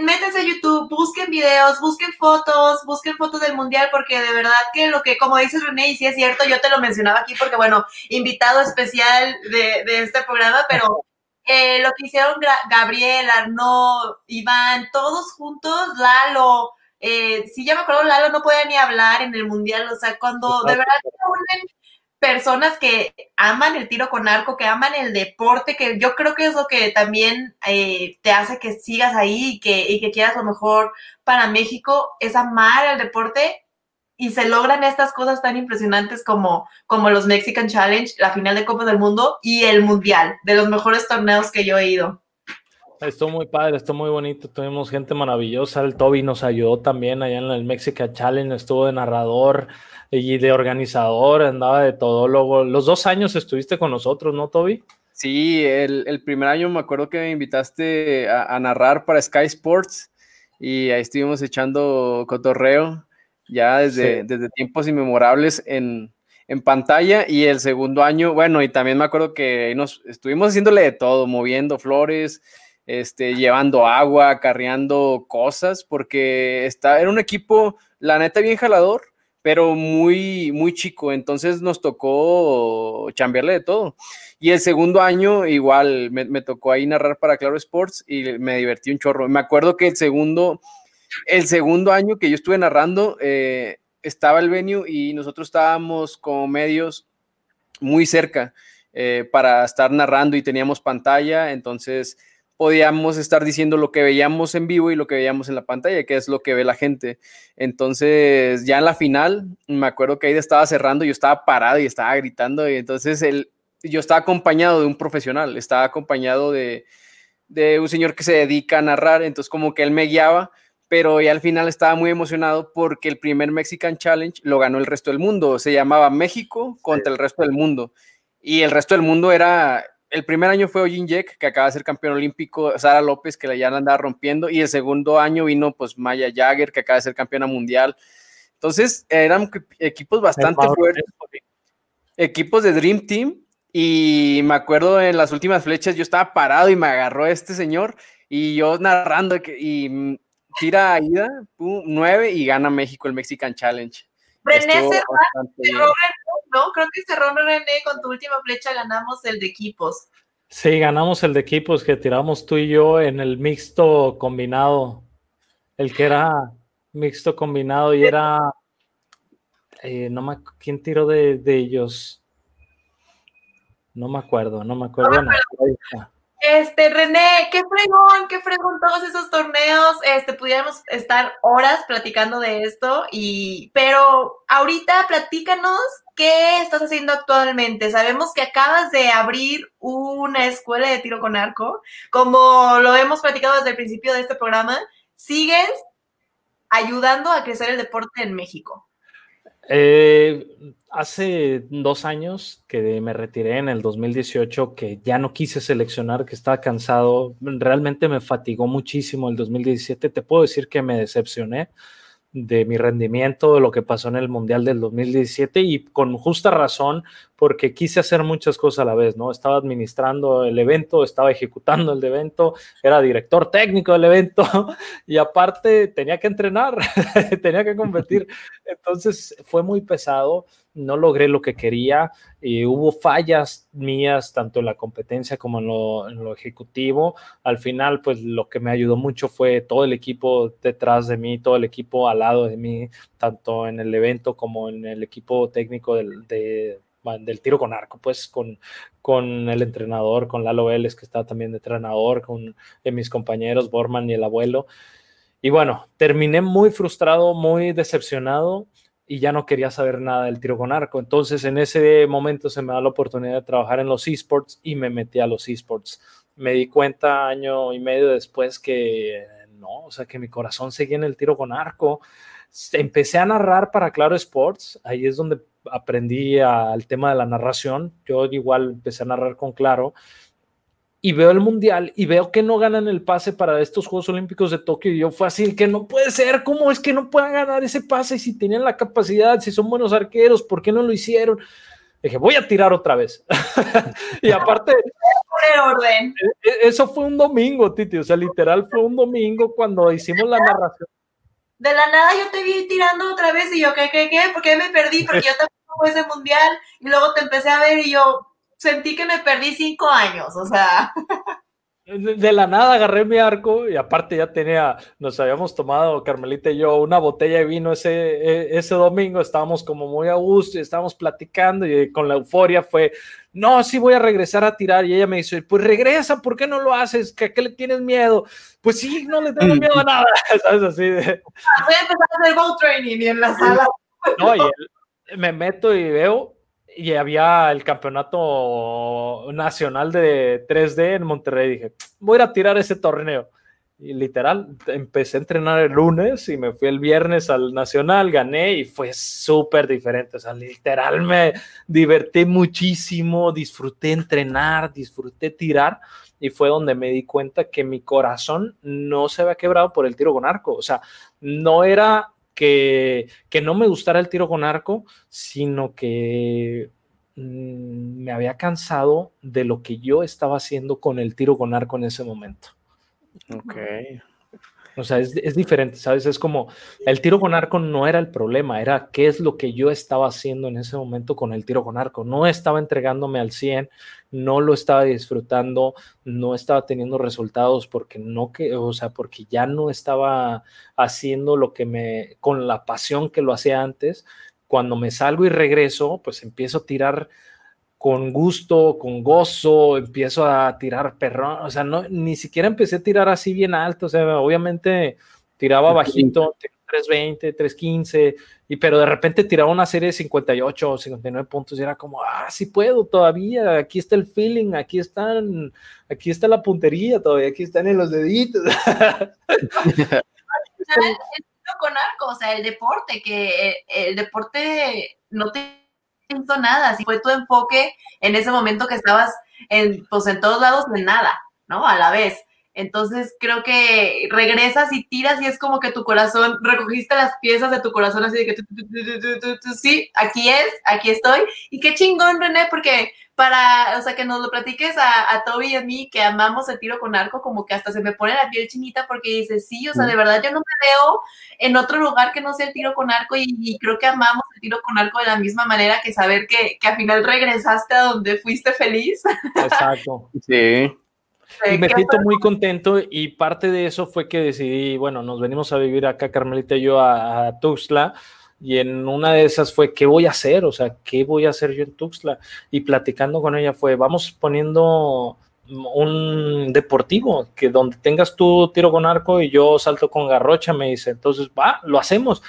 métanse a YouTube, busquen videos, busquen fotos, busquen fotos del mundial, porque de verdad que lo que, como dices René, y si es cierto, yo te lo mencionaba aquí porque, bueno, invitado especial de, de este programa, pero eh, lo que hicieron Gabriel, Arnaud, Iván, todos juntos, Lalo, eh, si ya me acuerdo, Lalo no podía ni hablar en el mundial, o sea, cuando de verdad se unen personas que aman el tiro con arco, que aman el deporte, que yo creo que es lo que también eh, te hace que sigas ahí y que, y que quieras lo mejor para México, es amar el deporte y se logran estas cosas tan impresionantes como, como los Mexican Challenge, la final de Copa del Mundo y el Mundial, de los mejores torneos que yo he ido. Estuvo muy padre, estuvo muy bonito, tuvimos gente maravillosa, el Toby nos ayudó también allá en el Mexican Challenge, estuvo de narrador y de organizador, andaba de todólogo. Los dos años estuviste con nosotros, ¿no, Toby? Sí, el, primer año me acuerdo que me invitaste a, a narrar para Sky Sports y ahí estuvimos echando cotorreo ya desde, desde tiempos inmemorables en, pantalla y el segundo año, bueno, y también me acuerdo que nos estuvimos haciéndole de todo, moviendo flores, este, llevando agua, carreando cosas, porque está, era un equipo, la neta, bien jalador, pero muy, muy chico, entonces nos tocó chambearle de todo. Y el segundo año, igual, me, me tocó ahí narrar para Claro Sports y me divertí un chorro. Me acuerdo que el segundo el segundo año que yo estuve narrando, eh, estaba el venue y nosotros estábamos como medios muy cerca eh, para estar narrando y teníamos pantalla, entonces podíamos estar diciendo lo que veíamos en vivo y lo que veíamos en la pantalla, que es lo que ve la gente. Entonces, ya en la final, me acuerdo que ahí estaba cerrando, yo estaba parado y estaba gritando, y entonces él, yo estaba acompañado de un profesional, estaba acompañado de, de un señor que se dedica a narrar, entonces como que él me guiaba pero ya al final estaba muy emocionado porque el primer Mexican Challenge lo ganó el resto del mundo. Se llamaba México contra el resto del mundo. Y el resto del mundo era, el primer año fue Ojin Jack, que acaba de ser campeón olímpico, Sara López, que ya la andaba rompiendo, y el segundo año vino pues Maya Jagger, que acaba de ser campeona mundial. Entonces eran equipos bastante fuertes, equipos de Dream Team, y me acuerdo en las últimas flechas yo estaba parado y me agarró este señor y yo narrando y tira a ida, 9 y gana México el Mexican Challenge. René cerró, ¿no? Creo que cerró René con tu última flecha, ganamos el de equipos. Sí, ganamos el de equipos que tiramos tú y yo en el mixto combinado. El que era mixto combinado y era. Eh, no me, ¿Quién tiró de, ellos? No me acuerdo, no me acuerdo. Este, René, qué fregón, qué fregón todos esos torneos. Este, pudiéramos estar horas platicando de esto, y, pero ahorita platícanos qué estás haciendo actualmente. Sabemos que acabas de abrir una escuela de tiro con arco. Como lo hemos platicado desde el principio de este programa, sigues ayudando a crecer el deporte en México. Eh, hace dos años que me retiré en el 2018, que ya no quise seleccionar, que estaba cansado, realmente me fatigó muchísimo el 2017. Te puedo decir que me decepcioné de mi rendimiento, de lo que pasó en el Mundial del 2017 y con justa razón porque quise hacer muchas cosas a la vez, ¿no? Estaba administrando el evento, estaba ejecutando el evento, era director técnico del evento y aparte tenía que entrenar, tenía que competir. Entonces fue muy pesado no logré lo que quería, y hubo fallas mías tanto en la competencia como en lo, ejecutivo. Al final, pues lo que me ayudó mucho fue todo el equipo detrás de mí, todo el equipo al lado de mí, tanto en el evento como en el equipo técnico del, del tiro con arco, pues con, con el entrenador, con Lalo Vélez, que está también de entrenador, con mis compañeros, Borman y el abuelo. Y bueno, terminé muy frustrado, muy decepcionado y ya no quería saber nada del tiro con arco. Entonces en ese momento se me da la oportunidad de trabajar en los esports y me metí a los esports. Me di cuenta año y medio después que no, o sea, que mi corazón seguía en el tiro con arco. Empecé a narrar para Claro Sports, ahí es donde aprendí al tema de la narración. Yo igual empecé a narrar con Claro y veo el mundial y veo que no ganan el pase para estos Juegos Olímpicos de Tokio y yo fue así, que no puede ser, ¿cómo es que no puedan ganar ese pase si tenían la capacidad, si son buenos arqueros, ¿por qué no lo hicieron? dije, voy a tirar otra vez. y aparte, orden. E, e, eso fue un domingo, Titi, o sea, literal fue un domingo cuando hicimos la narración. De la nada yo te vi tirando otra vez y yo, ¿qué, qué, qué? ¿Por qué me perdí? Porque yo tampoco fue ese mundial y luego te empecé a ver y yo sentí que me perdí cinco años, o sea. De la nada agarré mi arco y aparte ya tenía, nos habíamos tomado, Carmelita y yo, una botella de vino ese, e, ese domingo, estábamos como muy a gusto y estábamos platicando y con la euforia fue, no, sí voy a regresar a tirar y ella me dice, pues regresa, ¿por qué no lo haces? ¿Qué, qué le tienes miedo? Pues sí, no le tengo miedo a nada, ¿sabes? Así de... Voy a empezar a hacer bow training y en la sala. No, y me meto y veo y había el campeonato nacional de 3D en Monterrey. Dije, voy a ir a tirar ese torneo. Y literal, empecé a entrenar el lunes y me fui el viernes al nacional, gané y fue súper diferente. O sea, literal me divertí muchísimo, disfruté entrenar, disfruté tirar y fue donde me di cuenta que mi corazón no se había quebrado por el tiro con arco. O sea, no era que, no me gustara el tiro con arco, sino que mm, me había cansado de lo que yo estaba haciendo con el tiro con arco en ese momento. Ok. O sea, es, diferente, ¿sabes? Es como el tiro con arco no era el problema, era qué es lo que yo estaba haciendo en ese momento con el tiro con arco. No estaba entregándome al 100, no lo estaba disfrutando, no estaba teniendo resultados porque no que, o sea, porque ya no estaba haciendo lo que me con la pasión que lo hacía antes. Cuando me salgo y regreso, pues empiezo a tirar con gusto, con gozo, empiezo a tirar perrón, o sea, no, ni siquiera empecé a tirar así bien alto, o sea, obviamente tiraba bajito, 320, 315, y pero de repente tiraba una serie de 58 o 59 puntos y era como, ah, sí puedo todavía, aquí está el feeling, aquí están, aquí está la puntería todavía, aquí están en los deditos. con arco, o sea, el deporte, que el deporte no te nada, si fue tu enfoque en ese momento que estabas en, pues en todos lados de nada, ¿no? A la vez. Entonces creo que regresas y tiras y es como que tu corazón, recogiste las piezas de tu corazón así de que sí, aquí es, aquí estoy. Y qué chingón, René, porque para, o sea, que nos lo platiques a, a Toby y a mí que amamos el tiro con arco, como que hasta se me pone la piel chinita porque dices, sí, o sea, de verdad yo no me veo en otro lugar que no sea el tiro con arco y, creo que amamos el tiro con arco de la misma manera que saber que, que al final regresaste a donde fuiste feliz. Exacto. Sí. Y me siento muy contento y parte de eso fue que decidí, bueno, nos venimos a vivir acá, Carmelita y yo, a, a Tuxtla y en una de esas fue, ¿qué voy a hacer? O sea, ¿qué voy a hacer yo en Tuxtla? Y platicando con ella fue, vamos poniendo un deportivo, que donde tengas tu tiro con arco y yo salto con garrocha, me dice, entonces, va, lo hacemos.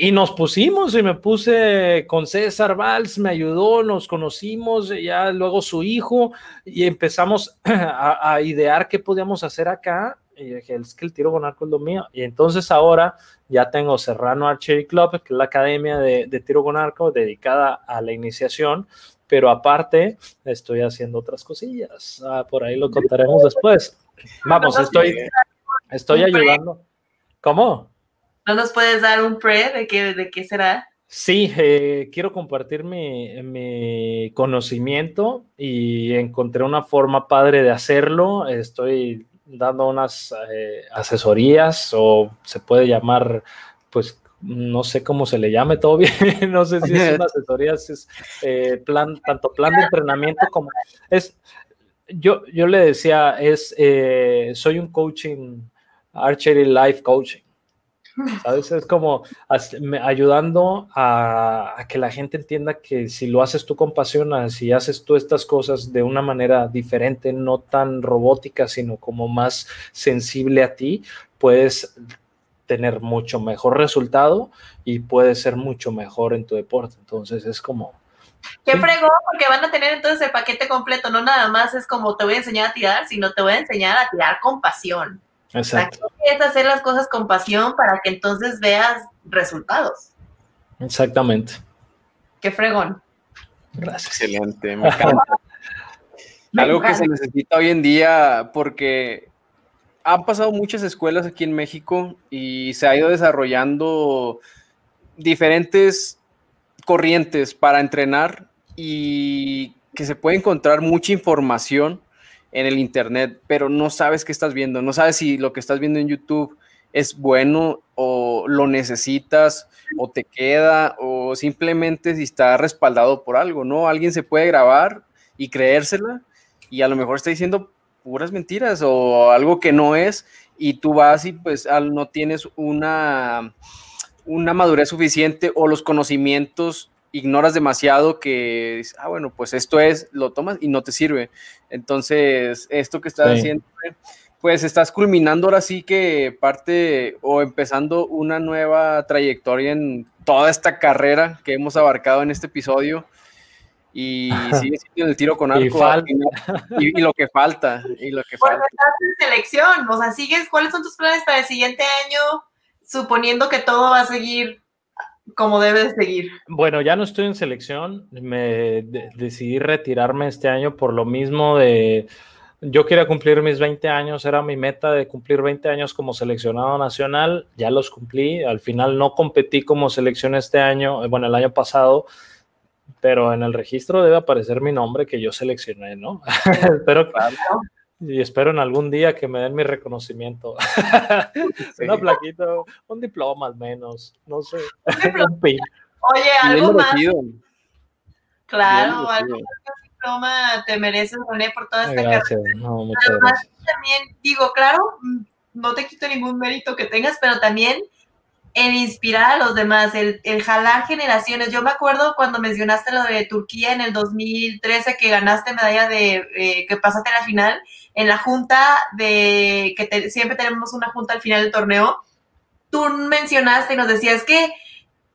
Y nos pusimos y me puse con César Valls, me ayudó, nos conocimos, ya luego su hijo, y empezamos a, a idear qué podíamos hacer acá y dije, es que el tiro con arco es lo mío. Y entonces ahora ya tengo Serrano Archery Club, que es la academia de, tiro con arco dedicada a la iniciación, pero aparte estoy haciendo otras cosillas. Ah, por ahí lo contaremos después. Vamos, estoy, estoy ayudando. ¿Cómo? ¿No nos puedes dar un pre de qué, de qué será? Sí, eh, quiero compartir mi, mi, conocimiento y encontré una forma padre de hacerlo. Estoy dando unas eh, asesorías o se puede llamar, pues no sé cómo se le llame todo bien, no sé si es una asesoría, es eh, plan, tanto plan de entrenamiento como es, yo, yo le decía, es, eh, soy un coaching, archery life coaching. ¿Sabes? Es como ayudando a, que la gente entienda que si lo haces tú con pasión, si haces tú estas cosas de una manera diferente, no tan robótica, sino como más sensible a ti, puedes tener mucho mejor resultado y puedes ser mucho mejor en tu deporte. Entonces es como... Qué fregón, porque van a tener entonces el paquete completo, no nada más es como te voy a enseñar a tirar, sino te voy a enseñar a tirar con pasión. Exacto. Es hacer las cosas con pasión para que entonces veas resultados. Exactamente. Qué fregón. Gracias. Excelente, me encanta. Algo que se necesita hoy en día porque han pasado muchas escuelas aquí en México y se ha ido desarrollando diferentes corrientes para entrenar y que se puede encontrar mucha información en el Internet, pero no sabes qué estás viendo, no sabes si lo que estás viendo en YouTube es bueno o lo necesitas o te queda o simplemente si está respaldado por algo, ¿no? Alguien se puede grabar y creérsela y a lo mejor está diciendo puras mentiras o algo que no es y tú vas y pues no tienes una, una madurez suficiente o los conocimientos ignoras demasiado que, ah, bueno, pues esto es, lo tomas y no te sirve. Entonces, esto que estás haciendo, pues estás culminando ahora sí que parte o empezando una nueva trayectoria en toda esta carrera que hemos abarcado en este episodio y sigue siendo el tiro con arco y, lo que falta y lo que falta. estás en selección, o sea, sigues, ¿cuáles son tus planes para el siguiente año? Suponiendo que todo va a seguir como debe de seguir. Bueno, ya no estoy en selección, me decidí retirarme este año por lo mismo de yo quería cumplir mis 20 años, era mi meta de cumplir 20 años como seleccionado nacional, ya los cumplí, al final no competí como selección este año, eh, bueno, el año pasado, pero en el registro debe aparecer mi nombre que yo seleccioné, ¿no? espero y espero en algún día que me den mi reconocimiento. Una plaquita, un diploma al menos, no sé. Oye, algo más. Claro, algo más diploma te mereces, René, por toda esta gracias. No, muchas gracias. También digo, claro, no te quito ningún mérito que tengas, pero también en inspirar a los demás, el, el, jalar generaciones. Yo me acuerdo cuando mencionaste lo de Turquía en el 2013, que ganaste medalla de, eh, que pasaste a la final, en la junta de, que siempre tenemos una junta al final del torneo, tú mencionaste y nos decías que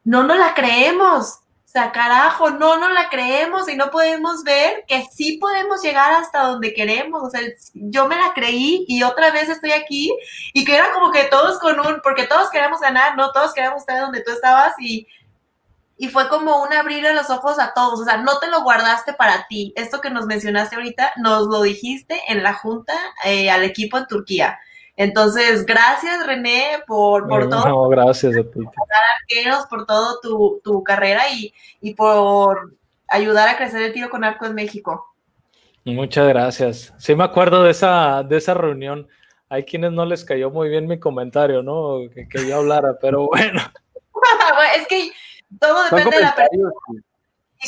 no nos la creemos, sea, carajo, no no la creemos y no podemos ver que sí podemos llegar hasta donde queremos. O sea, yo me la creí y otra vez estoy aquí y que era como que todos con un, porque todos queremos ganar, ¿no? Todos queremos estar donde tú estabas y, y fue como un abrir los ojos a todos. O sea, no te lo guardaste para ti. Esto que nos mencionaste ahorita, nos lo dijiste en la junta eh, al equipo en Turquía. Entonces, gracias René por, por todo. No, gracias a ti. Por todo tu, tu carrera y, y, por ayudar a crecer el tiro con arco en México. Muchas gracias. Sí me acuerdo de esa, de esa reunión. Hay quienes no les cayó muy bien mi comentario, ¿no? Que, que yo hablara, pero bueno. es que todo depende de la persona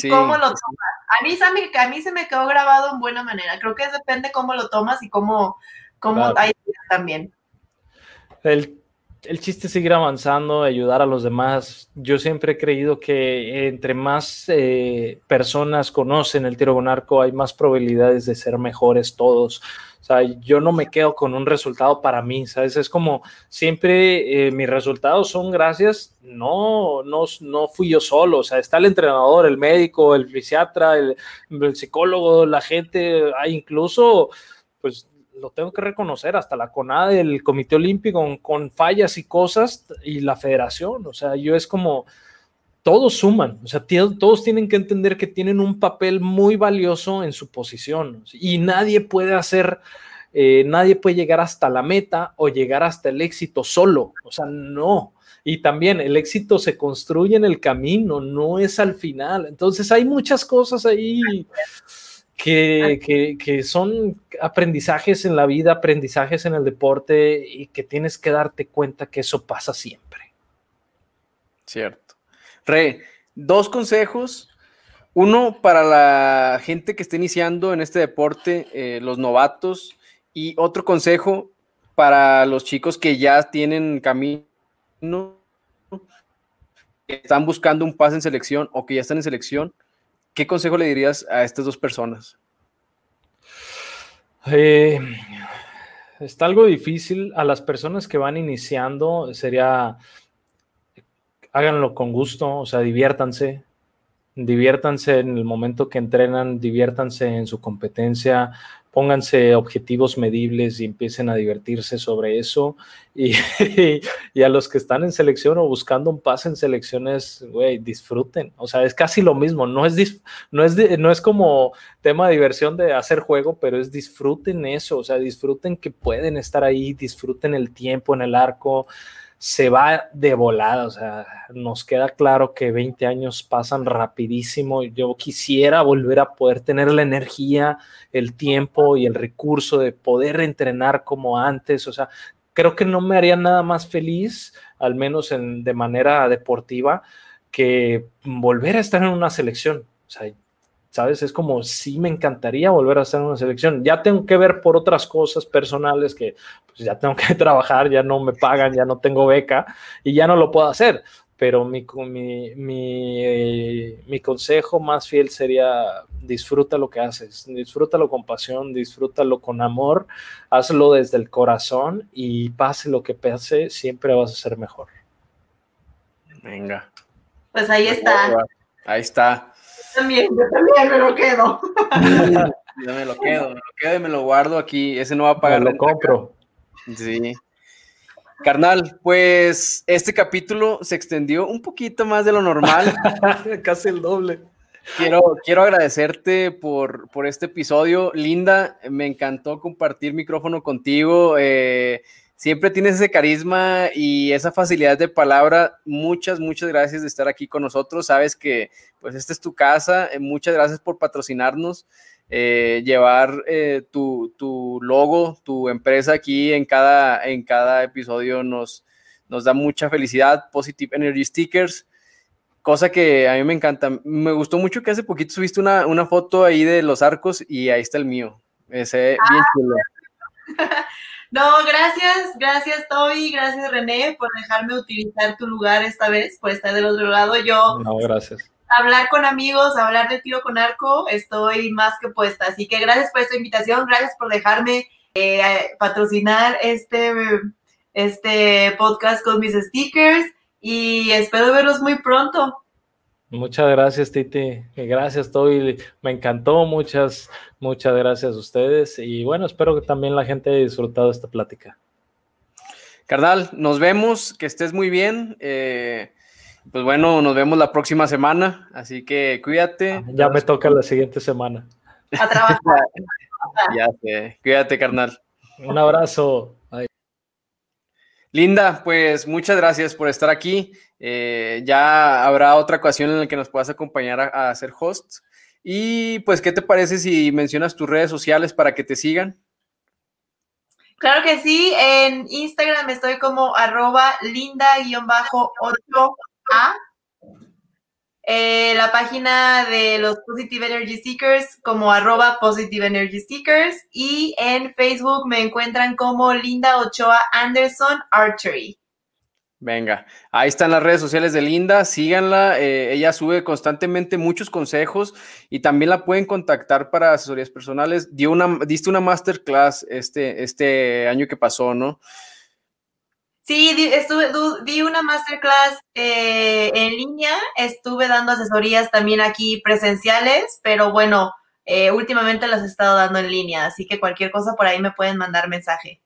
y cómo lo tomas. A mí, a mí se me quedó grabado en buena manera. Creo que depende cómo lo tomas y cómo, cómo hay también. El, el, chiste es seguir avanzando, ayudar a los demás. Yo siempre he creído que entre más eh, personas conocen el tiro con arco, hay más probabilidades de ser mejores todos. O sea, yo no me quedo con un resultado para mí, ¿sabes? Es como siempre eh, mis resultados son gracias, no, no, no fui yo solo, o sea, está el entrenador, el médico, el fisiatra, el, el psicólogo, la gente, hay incluso, pues lo tengo que reconocer, hasta la CONADE, el Comité Olímpico con, fallas y cosas y la federación, o sea, yo es como, todos suman, o sea, todos tienen que entender que tienen un papel muy valioso en su posición y nadie puede hacer, eh, nadie puede llegar hasta la meta o llegar hasta el éxito solo, o sea, no. Y también el éxito se construye en el camino, no es al final. Entonces hay muchas cosas ahí que, que, son aprendizajes en la vida, aprendizajes en el deporte y que tienes que darte cuenta que eso pasa siempre. Cierto. Re, dos consejos. Uno para la gente que está iniciando en este deporte, eh, los novatos, y otro consejo para los chicos que ya tienen camino, que están buscando un pase en selección o que ya están en selección ¿Qué consejo le dirías a estas dos personas? Eh, está algo difícil. A las personas que van iniciando sería, háganlo con gusto, o sea, diviértanse, diviértanse en el momento que entrenan, diviértanse en su competencia, pónganse objetivos medibles y empiecen a divertirse sobre eso. Y, y, a los que están en selección o buscando un pase en selecciones, güey, disfruten. O sea, es casi lo mismo. No es, no, es no es como tema de diversión de hacer juego, pero es disfruten eso. O sea, disfruten que pueden estar ahí, disfruten el tiempo en el arco se va de volada, o sea, nos queda claro que 20 años pasan rapidísimo. Yo quisiera volver a poder tener la energía, el tiempo y el recurso de poder entrenar como antes, o sea, creo que no me haría nada más feliz, al menos en, de manera deportiva, que volver a estar en una selección. O sea, ¿sabes? Es como, sí me encantaría volver a estar en una selección. Ya tengo que ver por otras cosas personales que pues, ya tengo que trabajar, ya no me pagan, ya no tengo beca y ya no lo puedo hacer. Pero mi, mi, mi, mi consejo más fiel sería disfruta lo que haces, disfrútalo con pasión, disfrútalo con amor, hazlo desde el corazón y pase lo que pase, siempre vas a ser mejor. Venga. Pues ahí está. Ahí está también, yo también me lo quedo. yo me lo quedo, me lo quedo y me lo guardo aquí. Ese no va a pagar. lo compro. Sí. Carnal, pues este capítulo se extendió un poquito más de lo normal. Casi el doble. Quiero, quiero agradecerte por, por este episodio. Linda, me encantó compartir micrófono contigo. Eh, siempre tienes ese carisma y esa facilidad de palabra. Muchas, muchas gracias de estar aquí con nosotros. Sabes que pues esta es tu casa. Eh, muchas gracias por patrocinarnos. Eh, llevar eh, tu, tu, logo, tu empresa aquí en cada, en cada episodio nos, nos da mucha felicidad. Positive Energy Stickers, cosa que a mí me encanta. Me gustó mucho que hace poquito subiste una, una foto ahí de los arcos y ahí está el mío. Ese bien ah, chulo. No, gracias, gracias Toby, gracias René por dejarme utilizar tu lugar esta vez, por estar del otro lado. Yo, no, gracias. Hablar con amigos, hablar de tiro con arco, estoy más que puesta. Así que gracias por esta invitación, gracias por dejarme eh, patrocinar este, este podcast con mis stickers y espero verlos muy pronto. Muchas gracias, Titi. Gracias, Toby. Me encantó. Muchas, muchas gracias a ustedes. Y bueno, espero que también la gente haya disfrutado esta plática. Carnal, nos vemos. Que estés muy bien. Eh, pues bueno, nos vemos la próxima semana. Así que cuídate. Ah, ya me toca la siguiente semana. A trabajar. ya sé. Cuídate, carnal. Un abrazo. Linda, pues muchas gracias por estar aquí. Eh, ya habrá otra ocasión en la que nos puedas acompañar a, hacer hosts. Y pues, ¿qué te parece si mencionas tus redes sociales para que te sigan? Claro que sí, en Instagram estoy como arroba linda-8a eh, la página de los Positive Energy Stickers como arroba Positive Energy Stickers y en Facebook me encuentran como Linda Ochoa Anderson Archery. Venga, ahí están las redes sociales de Linda, síganla, eh, ella sube constantemente muchos consejos y también la pueden contactar para asesorías personales. Dio una, diste una masterclass este, este año que pasó, ¿no? Sí, estuve, di una masterclass eh, en línea, estuve dando asesorías también aquí presenciales, pero bueno, eh, últimamente las he estado dando en línea, así que cualquier cosa por ahí me pueden mandar mensaje.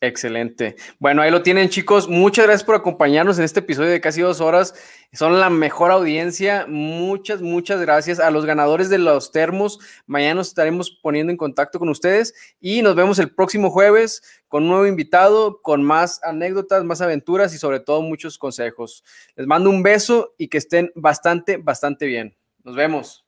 Excelente. Bueno, ahí lo tienen, chicos. Muchas gracias por acompañarnos en este episodio de casi dos horas. Son la mejor audiencia. Muchas, muchas gracias a los ganadores de los termos. Mañana nos estaremos poniendo en contacto con ustedes y nos vemos el próximo jueves con un nuevo invitado, con más anécdotas, más aventuras y sobre todo muchos consejos. Les mando un beso y que estén bastante, bastante bien. Nos vemos.